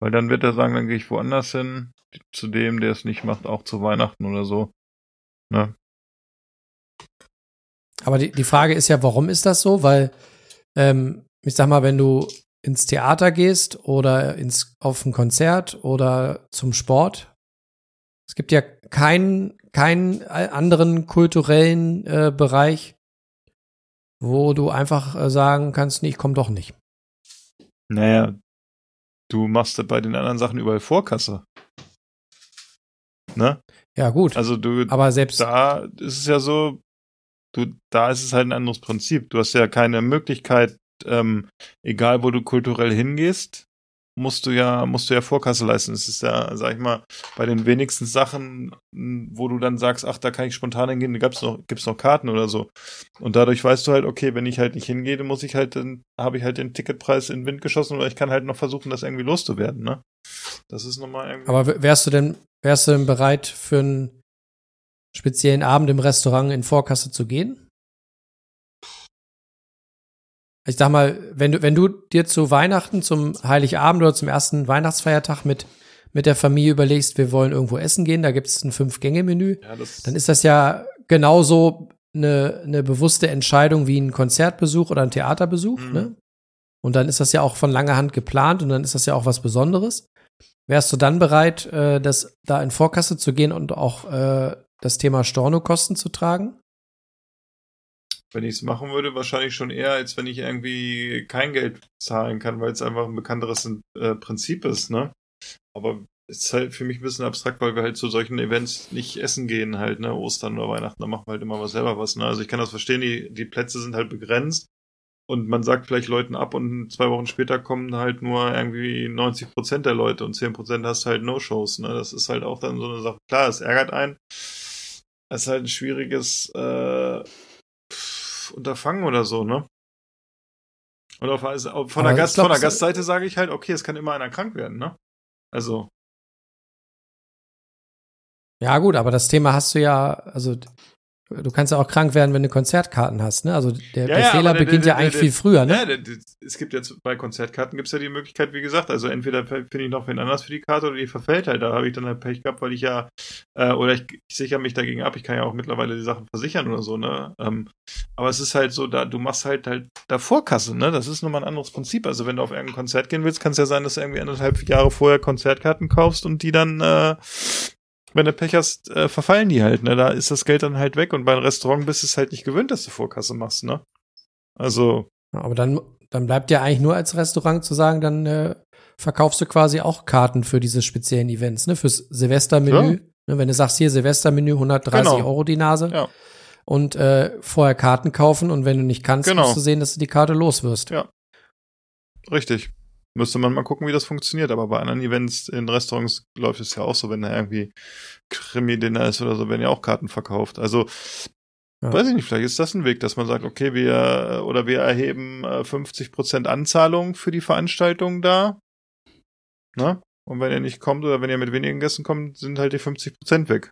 Weil dann wird er sagen, dann gehe ich woanders hin, zu dem, der es nicht macht, auch zu Weihnachten oder so. Ne? Aber die, die Frage ist ja, warum ist das so? Weil, ähm, ich sag mal, wenn du ins Theater gehst oder ins, auf ein Konzert oder zum Sport, es gibt ja keinen, keinen anderen kulturellen äh, Bereich, wo du einfach äh, sagen kannst, nee, ich komm doch nicht. Naja, du machst bei den anderen Sachen überall Vorkasse. Ne? Ja, gut. Also du, aber selbst, da ist es ja so, du, da ist es halt ein anderes Prinzip. Du hast ja keine Möglichkeit, ähm, egal wo du kulturell hingehst, musst du ja, musst du ja Vorkasse leisten. Es ist ja, sag ich mal, bei den wenigsten Sachen, wo du dann sagst, ach, da kann ich spontan hingehen, da gibt's noch, gibt's noch Karten oder so. Und dadurch weißt du halt, okay, wenn ich halt nicht hingehe, dann muss ich halt, dann habe ich halt den Ticketpreis in den Wind geschossen oder ich kann halt noch versuchen, das irgendwie loszuwerden, ne? Das ist nochmal irgendwie. aber wärst du denn, wärst du denn bereit für einen speziellen Abend im Restaurant in Vorkasse zu gehen? Ich sag mal, wenn du, wenn du dir zu Weihnachten, zum Heiligabend oder zum ersten Weihnachtsfeiertag mit, mit der Familie überlegst, wir wollen irgendwo essen gehen, da gibt es ein Fünf-Gänge-Menü, ja, dann ist das ja genauso eine, eine bewusste Entscheidung wie ein Konzertbesuch oder ein Theaterbesuch, Mhm. ne? Und dann ist das ja auch von langer Hand geplant und dann ist das ja auch was Besonderes. Wärst du dann bereit, äh, das da in Vorkasse zu gehen und auch äh, das Thema Stornokosten zu tragen? Wenn ich es machen würde, wahrscheinlich schon eher, als wenn ich irgendwie kein Geld zahlen kann, weil es einfach ein bekannteres äh, Prinzip ist, ne? Aber es ist halt für mich ein bisschen abstrakt, weil wir halt zu solchen Events nicht essen gehen, halt, ne? Ostern oder Weihnachten, da machen wir halt immer was selber was, ne? Also ich kann das verstehen, die, die Plätze sind halt begrenzt und man sagt vielleicht Leuten ab und zwei Wochen später kommen halt nur irgendwie 90 Prozent der Leute und 10 Prozent hast halt No-Shows, ne? Das ist halt auch dann so eine Sache. Klar, es ärgert einen. Es ist halt ein schwieriges, äh, Unterfangen oder so, ne? Und auf, also auf- von, der Gast, glaub, von der Gastseite sage ich halt, okay, es kann immer einer krank werden, ne? Also, Ja, gut, aber das Thema hast du ja, also du kannst ja auch krank werden, wenn du Konzertkarten hast, ne? Also der, der Fehler aber der- beginnt der- ja eigentlich viel früher, ne? Ja, es gibt jetzt bei Konzertkarten gibt's ja die Möglichkeit, wie gesagt, also entweder finde ich noch wen anders für die Karte oder die verfällt halt. Da habe ich dann halt Pech gehabt, weil ich ja, äh, oder ich, ich sichere mich dagegen ab. Ich kann ja auch mittlerweile die Sachen versichern oder so, ne? Ähm, aber es ist halt so, da du machst halt halt davor Kasse, ne? Das ist nochmal ein anderes Prinzip. Also wenn du auf irgendein Konzert gehen willst, kann es ja sein, dass du irgendwie anderthalb Jahre vorher Konzertkarten kaufst und die dann äh, wenn du Pech hast, äh, verfallen die halt, ne? Da ist das Geld dann halt weg und beim Restaurant bist du es halt nicht gewöhnt, dass du Vorkasse machst, ne? Also, Ja, Aber dann, dann bleibt ja eigentlich nur als Restaurant zu sagen, dann äh, verkaufst du quasi auch Karten für diese speziellen Events, ne? Fürs Silvestermenü. Ja. Ne, wenn du sagst, hier Silvestermenü 130 Genau. Euro die Nase. Ja. Und äh, vorher Karten kaufen und wenn du nicht kannst, Genau. musst du sehen, dass du die Karte los wirst. Ja. richtig. Müsste man mal gucken, wie das funktioniert. Aber bei anderen Events in Restaurants läuft es ja auch so, wenn da irgendwie Krimi-Dinner ist oder so, werden ja auch Karten verkauft. Also, Ja. weiß ich nicht, vielleicht ist das ein Weg, dass man sagt, okay, wir, oder wir erheben äh, 50% Anzahlung für die Veranstaltung da. Ne? Und wenn ihr nicht kommt oder wenn ihr mit wenigen Gästen kommt, sind halt die 50% weg.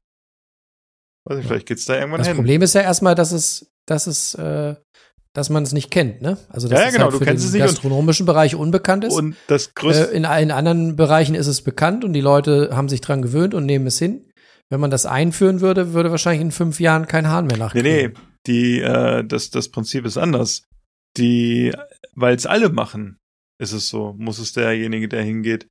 Weiß nicht, vielleicht geht's da irgendwann Das hin. Problem ist ja erstmal, dass es, dass es äh, dass man es nicht kennt, ne? Also Ja, dass ja, es genau, halt du für kennst den es nicht gastronomischen Bereich unbekannt ist. Und das Äh, größte, in allen anderen Bereichen ist es bekannt und die Leute haben sich dran gewöhnt und nehmen es hin. Wenn man das einführen würde, würde wahrscheinlich in fünf Jahren kein Hahn mehr nee, nachkriegen. nee, die, äh, das, das Prinzip ist anders. Die, weil es alle machen, ist es so, muss es derjenige, der hingeht,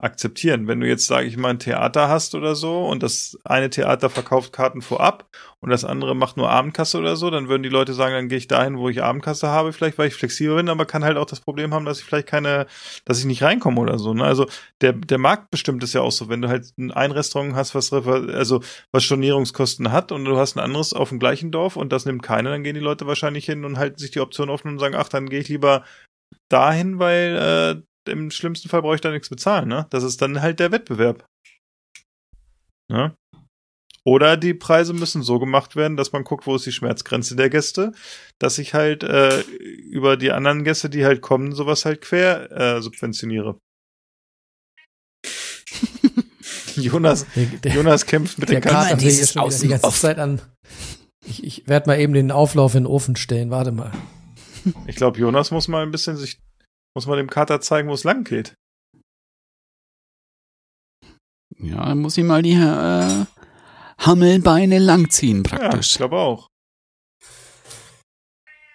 akzeptieren. Wenn du jetzt, sage ich mal, ein Theater hast oder so und das eine Theater verkauft Karten vorab und das andere macht nur Abendkasse oder so, dann würden die Leute sagen, dann gehe ich dahin, wo ich Abendkasse habe, vielleicht, weil ich flexibel bin, aber kann halt auch das Problem haben, dass ich vielleicht keine, dass ich nicht reinkomme oder so. Ne? Also der, der Markt bestimmt ist ja auch so, wenn du halt ein Restaurant hast, was also was Stornierungskosten hat und du hast ein anderes auf dem gleichen Dorf und das nimmt keiner, dann gehen die Leute wahrscheinlich hin und halten sich die Option offen und sagen, ach, dann gehe ich lieber dahin, weil äh, im schlimmsten Fall brauche ich da nichts bezahlen, ne? Das ist dann halt der Wettbewerb. Ne? Oder die Preise müssen so gemacht werden, dass man guckt, wo ist die Schmerzgrenze der Gäste, dass ich halt äh, über die anderen Gäste, die halt kommen, sowas halt quer äh, subventioniere. Jonas, Der, der, Jonas kämpft mit den will dieses jetzt schon die ganze Zeit an. Ich, ich werde mal eben den Auflauf in den Ofen stellen. Warte mal. Ich glaube, Jonas muss mal ein bisschen sich, muss mal dem Kater zeigen, wo es lang geht. Ja, dann muss ich mal die äh, Hammelbeine langziehen Ja, ich praktisch. glaube auch.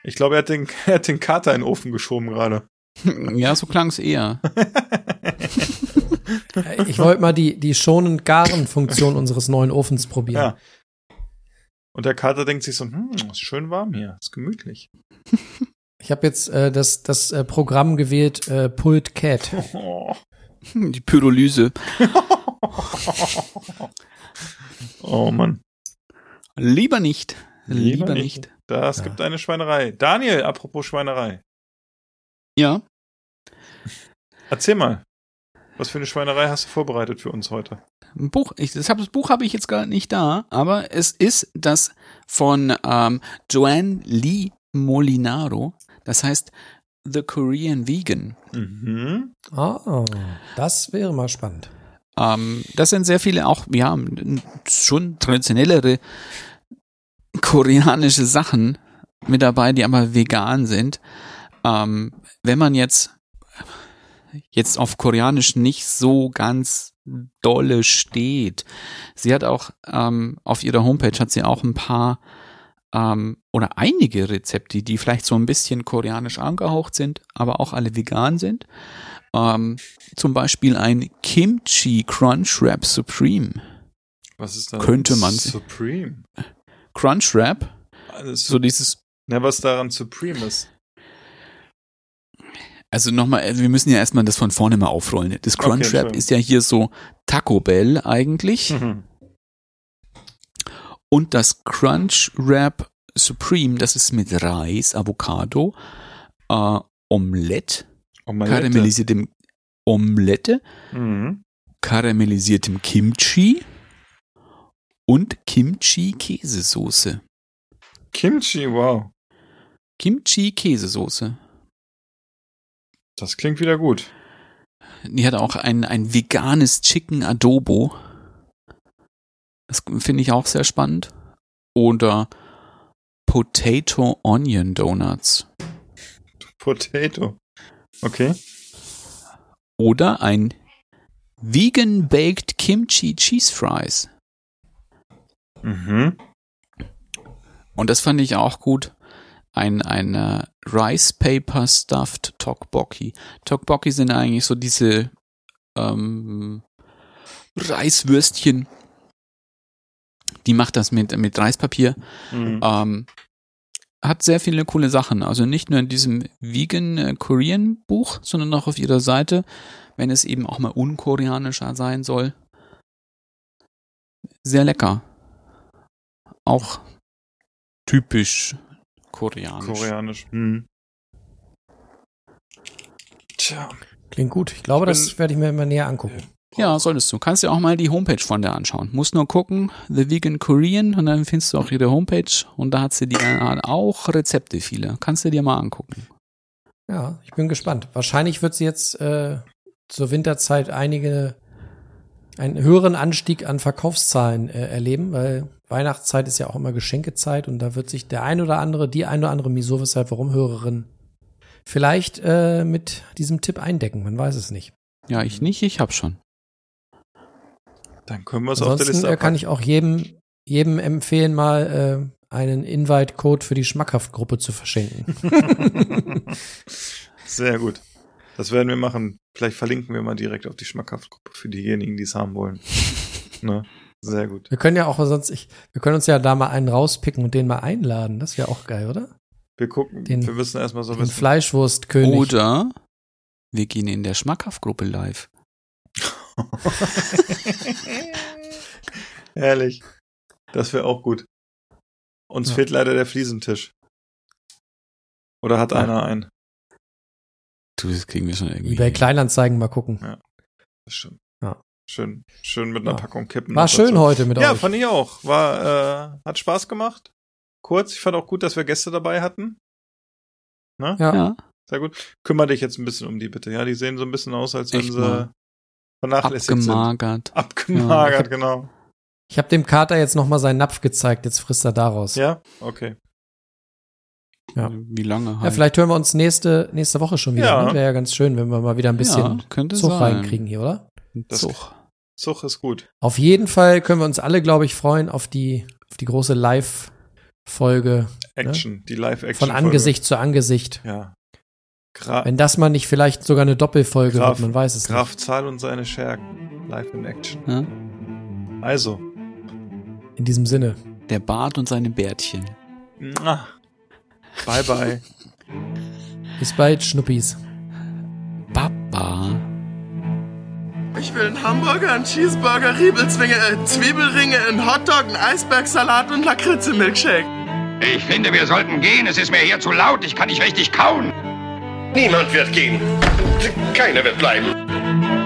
Ich glaube, er hat den, er hat den Kater in den Ofen geschoben gerade. Ja, so klang's eher. Äh, Ich wollte mal die, die schonend garen Funktion unseres neuen Ofens probieren. Ja. Und der Kater denkt sich so, hm, ist schön warm hier, ist gemütlich. Ich habe jetzt äh, das, das äh, Programm gewählt, äh, Pult Cat. Oh. Die Pyrolyse. oh Mann. Lieber nicht. Lieber, nicht. Das Ja. gibt eine Schweinerei. Daniel, apropos Schweinerei. Ja. Erzähl mal. Was für eine Schweinerei hast du vorbereitet für uns heute? Ein Buch, ich, das, hab, das Buch habe ich jetzt gar nicht da, aber es ist das von ähm, Joanne Lee Molinaro. Das heißt The Korean Vegan. Mhm. Ah, das wäre mal spannend. Ähm, das sind sehr viele auch, ja, schon traditionellere koreanische Sachen mit dabei, die aber vegan sind. Ähm, wenn man jetzt jetzt auf Koreanisch nicht so ganz dolle steht. Sie hat auch ähm, auf ihrer Homepage hat sie auch ein paar ähm, oder einige Rezepte, die vielleicht so ein bisschen koreanisch angehaucht sind, aber auch alle vegan sind. Ähm, zum Beispiel ein Kimchi Crunch Wrap Supreme. Was ist da? Könnte man- Supreme. Crunch Wrap, Alles so dieses Na, was daran Supreme ist. Also nochmal, also wir müssen ja erstmal das von vorne mal aufrollen. Das Okay, Crunchwrap Entschuldigung. ist ja hier so Taco Bell eigentlich. Mhm. Und das Crunchwrap Supreme, das ist mit Reis, Avocado, äh, Omelette, Omelette. karamellisiertem Omelette, Mhm. karamellisiertem Kimchi und Kimchi-Käsesoße. Kimchi, wow. Kimchi-Käsesoße. Das klingt wieder gut. Die hat auch ein, ein veganes Chicken Adobo. Das finde ich auch sehr spannend. Oder Potato Onion Donuts. Potato. Okay. Oder ein Vegan Baked Kimchi Cheese Fries. Mhm. Und das fand ich auch gut. Ein, ein äh, Rice Paper Stuffed Tteokbokki. Tteokbokki sind eigentlich so diese ähm, Reiswürstchen. Die macht das mit, mit Reispapier. Mhm. Ähm, hat sehr viele coole Sachen. Also nicht nur in diesem Vegan äh, Korean Buch, sondern auch auf ihrer Seite, wenn es eben auch mal unkoreanischer sein soll. Sehr lecker. Auch typisch koreanisch. Koreanisch. Mhm. Tja. Klingt gut. Ich glaube, Ich bin- das werde ich mir mal näher angucken. Ja, solltest du. Kannst dir auch mal die Homepage von der anschauen. Musst nur gucken, The Vegan Korean, und dann findest du auch ihre Homepage und da hat sie die äh, auch Rezepte viele. Kannst du dir mal angucken. Ja, ich bin gespannt. Wahrscheinlich wird sie jetzt äh, zur Winterzeit einige einen höheren Anstieg an Verkaufszahlen äh, erleben, weil Weihnachtszeit ist ja auch immer Geschenkezeit und da wird sich der ein oder andere, die ein oder andere Miso, weshalb warum Hörerin vielleicht äh, mit diesem Tipp eindecken. Man weiß es nicht. Ja, ich nicht, ich hab schon. Dann können wir es auf der Liste äh, kann abhaken. ich auch jedem, jedem empfehlen, mal äh, einen Invite-Code für die Schmackhaft-Gruppe zu verschenken. Sehr gut. Das werden wir machen. Vielleicht verlinken wir mal direkt auf die Schmackhaftgruppe für diejenigen, die es haben wollen. ne? Sehr gut. wir können ja auch sonst, ich, wir können uns ja da mal einen rauspicken und den mal einladen. Das wäre auch geil, oder? Wir gucken, Den- wir müssen erstmal so Den wissen. Fleischwurstkönig. Oder wir gehen in der Schmackhaft-Gruppe live. Herrlich. Das wäre auch gut. Uns Ja. fehlt leider der Fliesentisch. Oder hat Ja. einer einen? Du, das kriegen wir schon irgendwie. eBay Kleinanzeigen mal gucken. Das ist schön. Ja. Schön, schön mit einer Ja. Packung Kippen. War schön dazu. heute mit Ja, euch. fand ich auch. War, äh, hat Spaß gemacht. Kurz. Ich fand auch gut, dass wir Gäste dabei hatten. Ne? Ja. Ja, Sehr gut. Kümmer dich jetzt ein bisschen um die bitte. Ja, die sehen so ein bisschen aus, als wenn Echt sie mal. Vernachlässigt sind. abgemagert. Abgemagert, genau. Ich habe dem Kater jetzt noch mal seinen Napf gezeigt. Jetzt frisst er daraus. Ja, okay. Ja. Wie lange Ja, halt. vielleicht hören wir uns nächste, nächste Woche schon wieder. Ja. Ne? Wäre ja ganz schön, wenn wir mal wieder ein bisschen ja, Zug sein. reinkriegen hier, oder? Das- Zug. Zug ist gut. Auf jeden Fall können wir uns alle, glaube ich, freuen auf die, auf die große Live-Folge Action, die Live-Action. von Angesicht zu Angesicht. Ja. Gra Wenn das mal nicht vielleicht sogar eine Doppelfolge Graf- wird, man weiß es Graf Zahl und seine Schergen. Live in Action. Ja? Also. nicht. In diesem Sinne. Der Bart und seine Bärtchen. Mua. Bye bye. Bis bald, Schnuppis. Baba. Ich will einen Hamburger, einen Cheeseburger, Riebelzwinge, äh, Zwiebelringe, einen Hotdog, einen Eisbergsalat und Lakritze-Milkshake. Ich finde, wir sollten gehen. Es ist mir hier zu laut. Ich kann nicht richtig kauen. Niemand wird gehen. Keiner wird bleiben.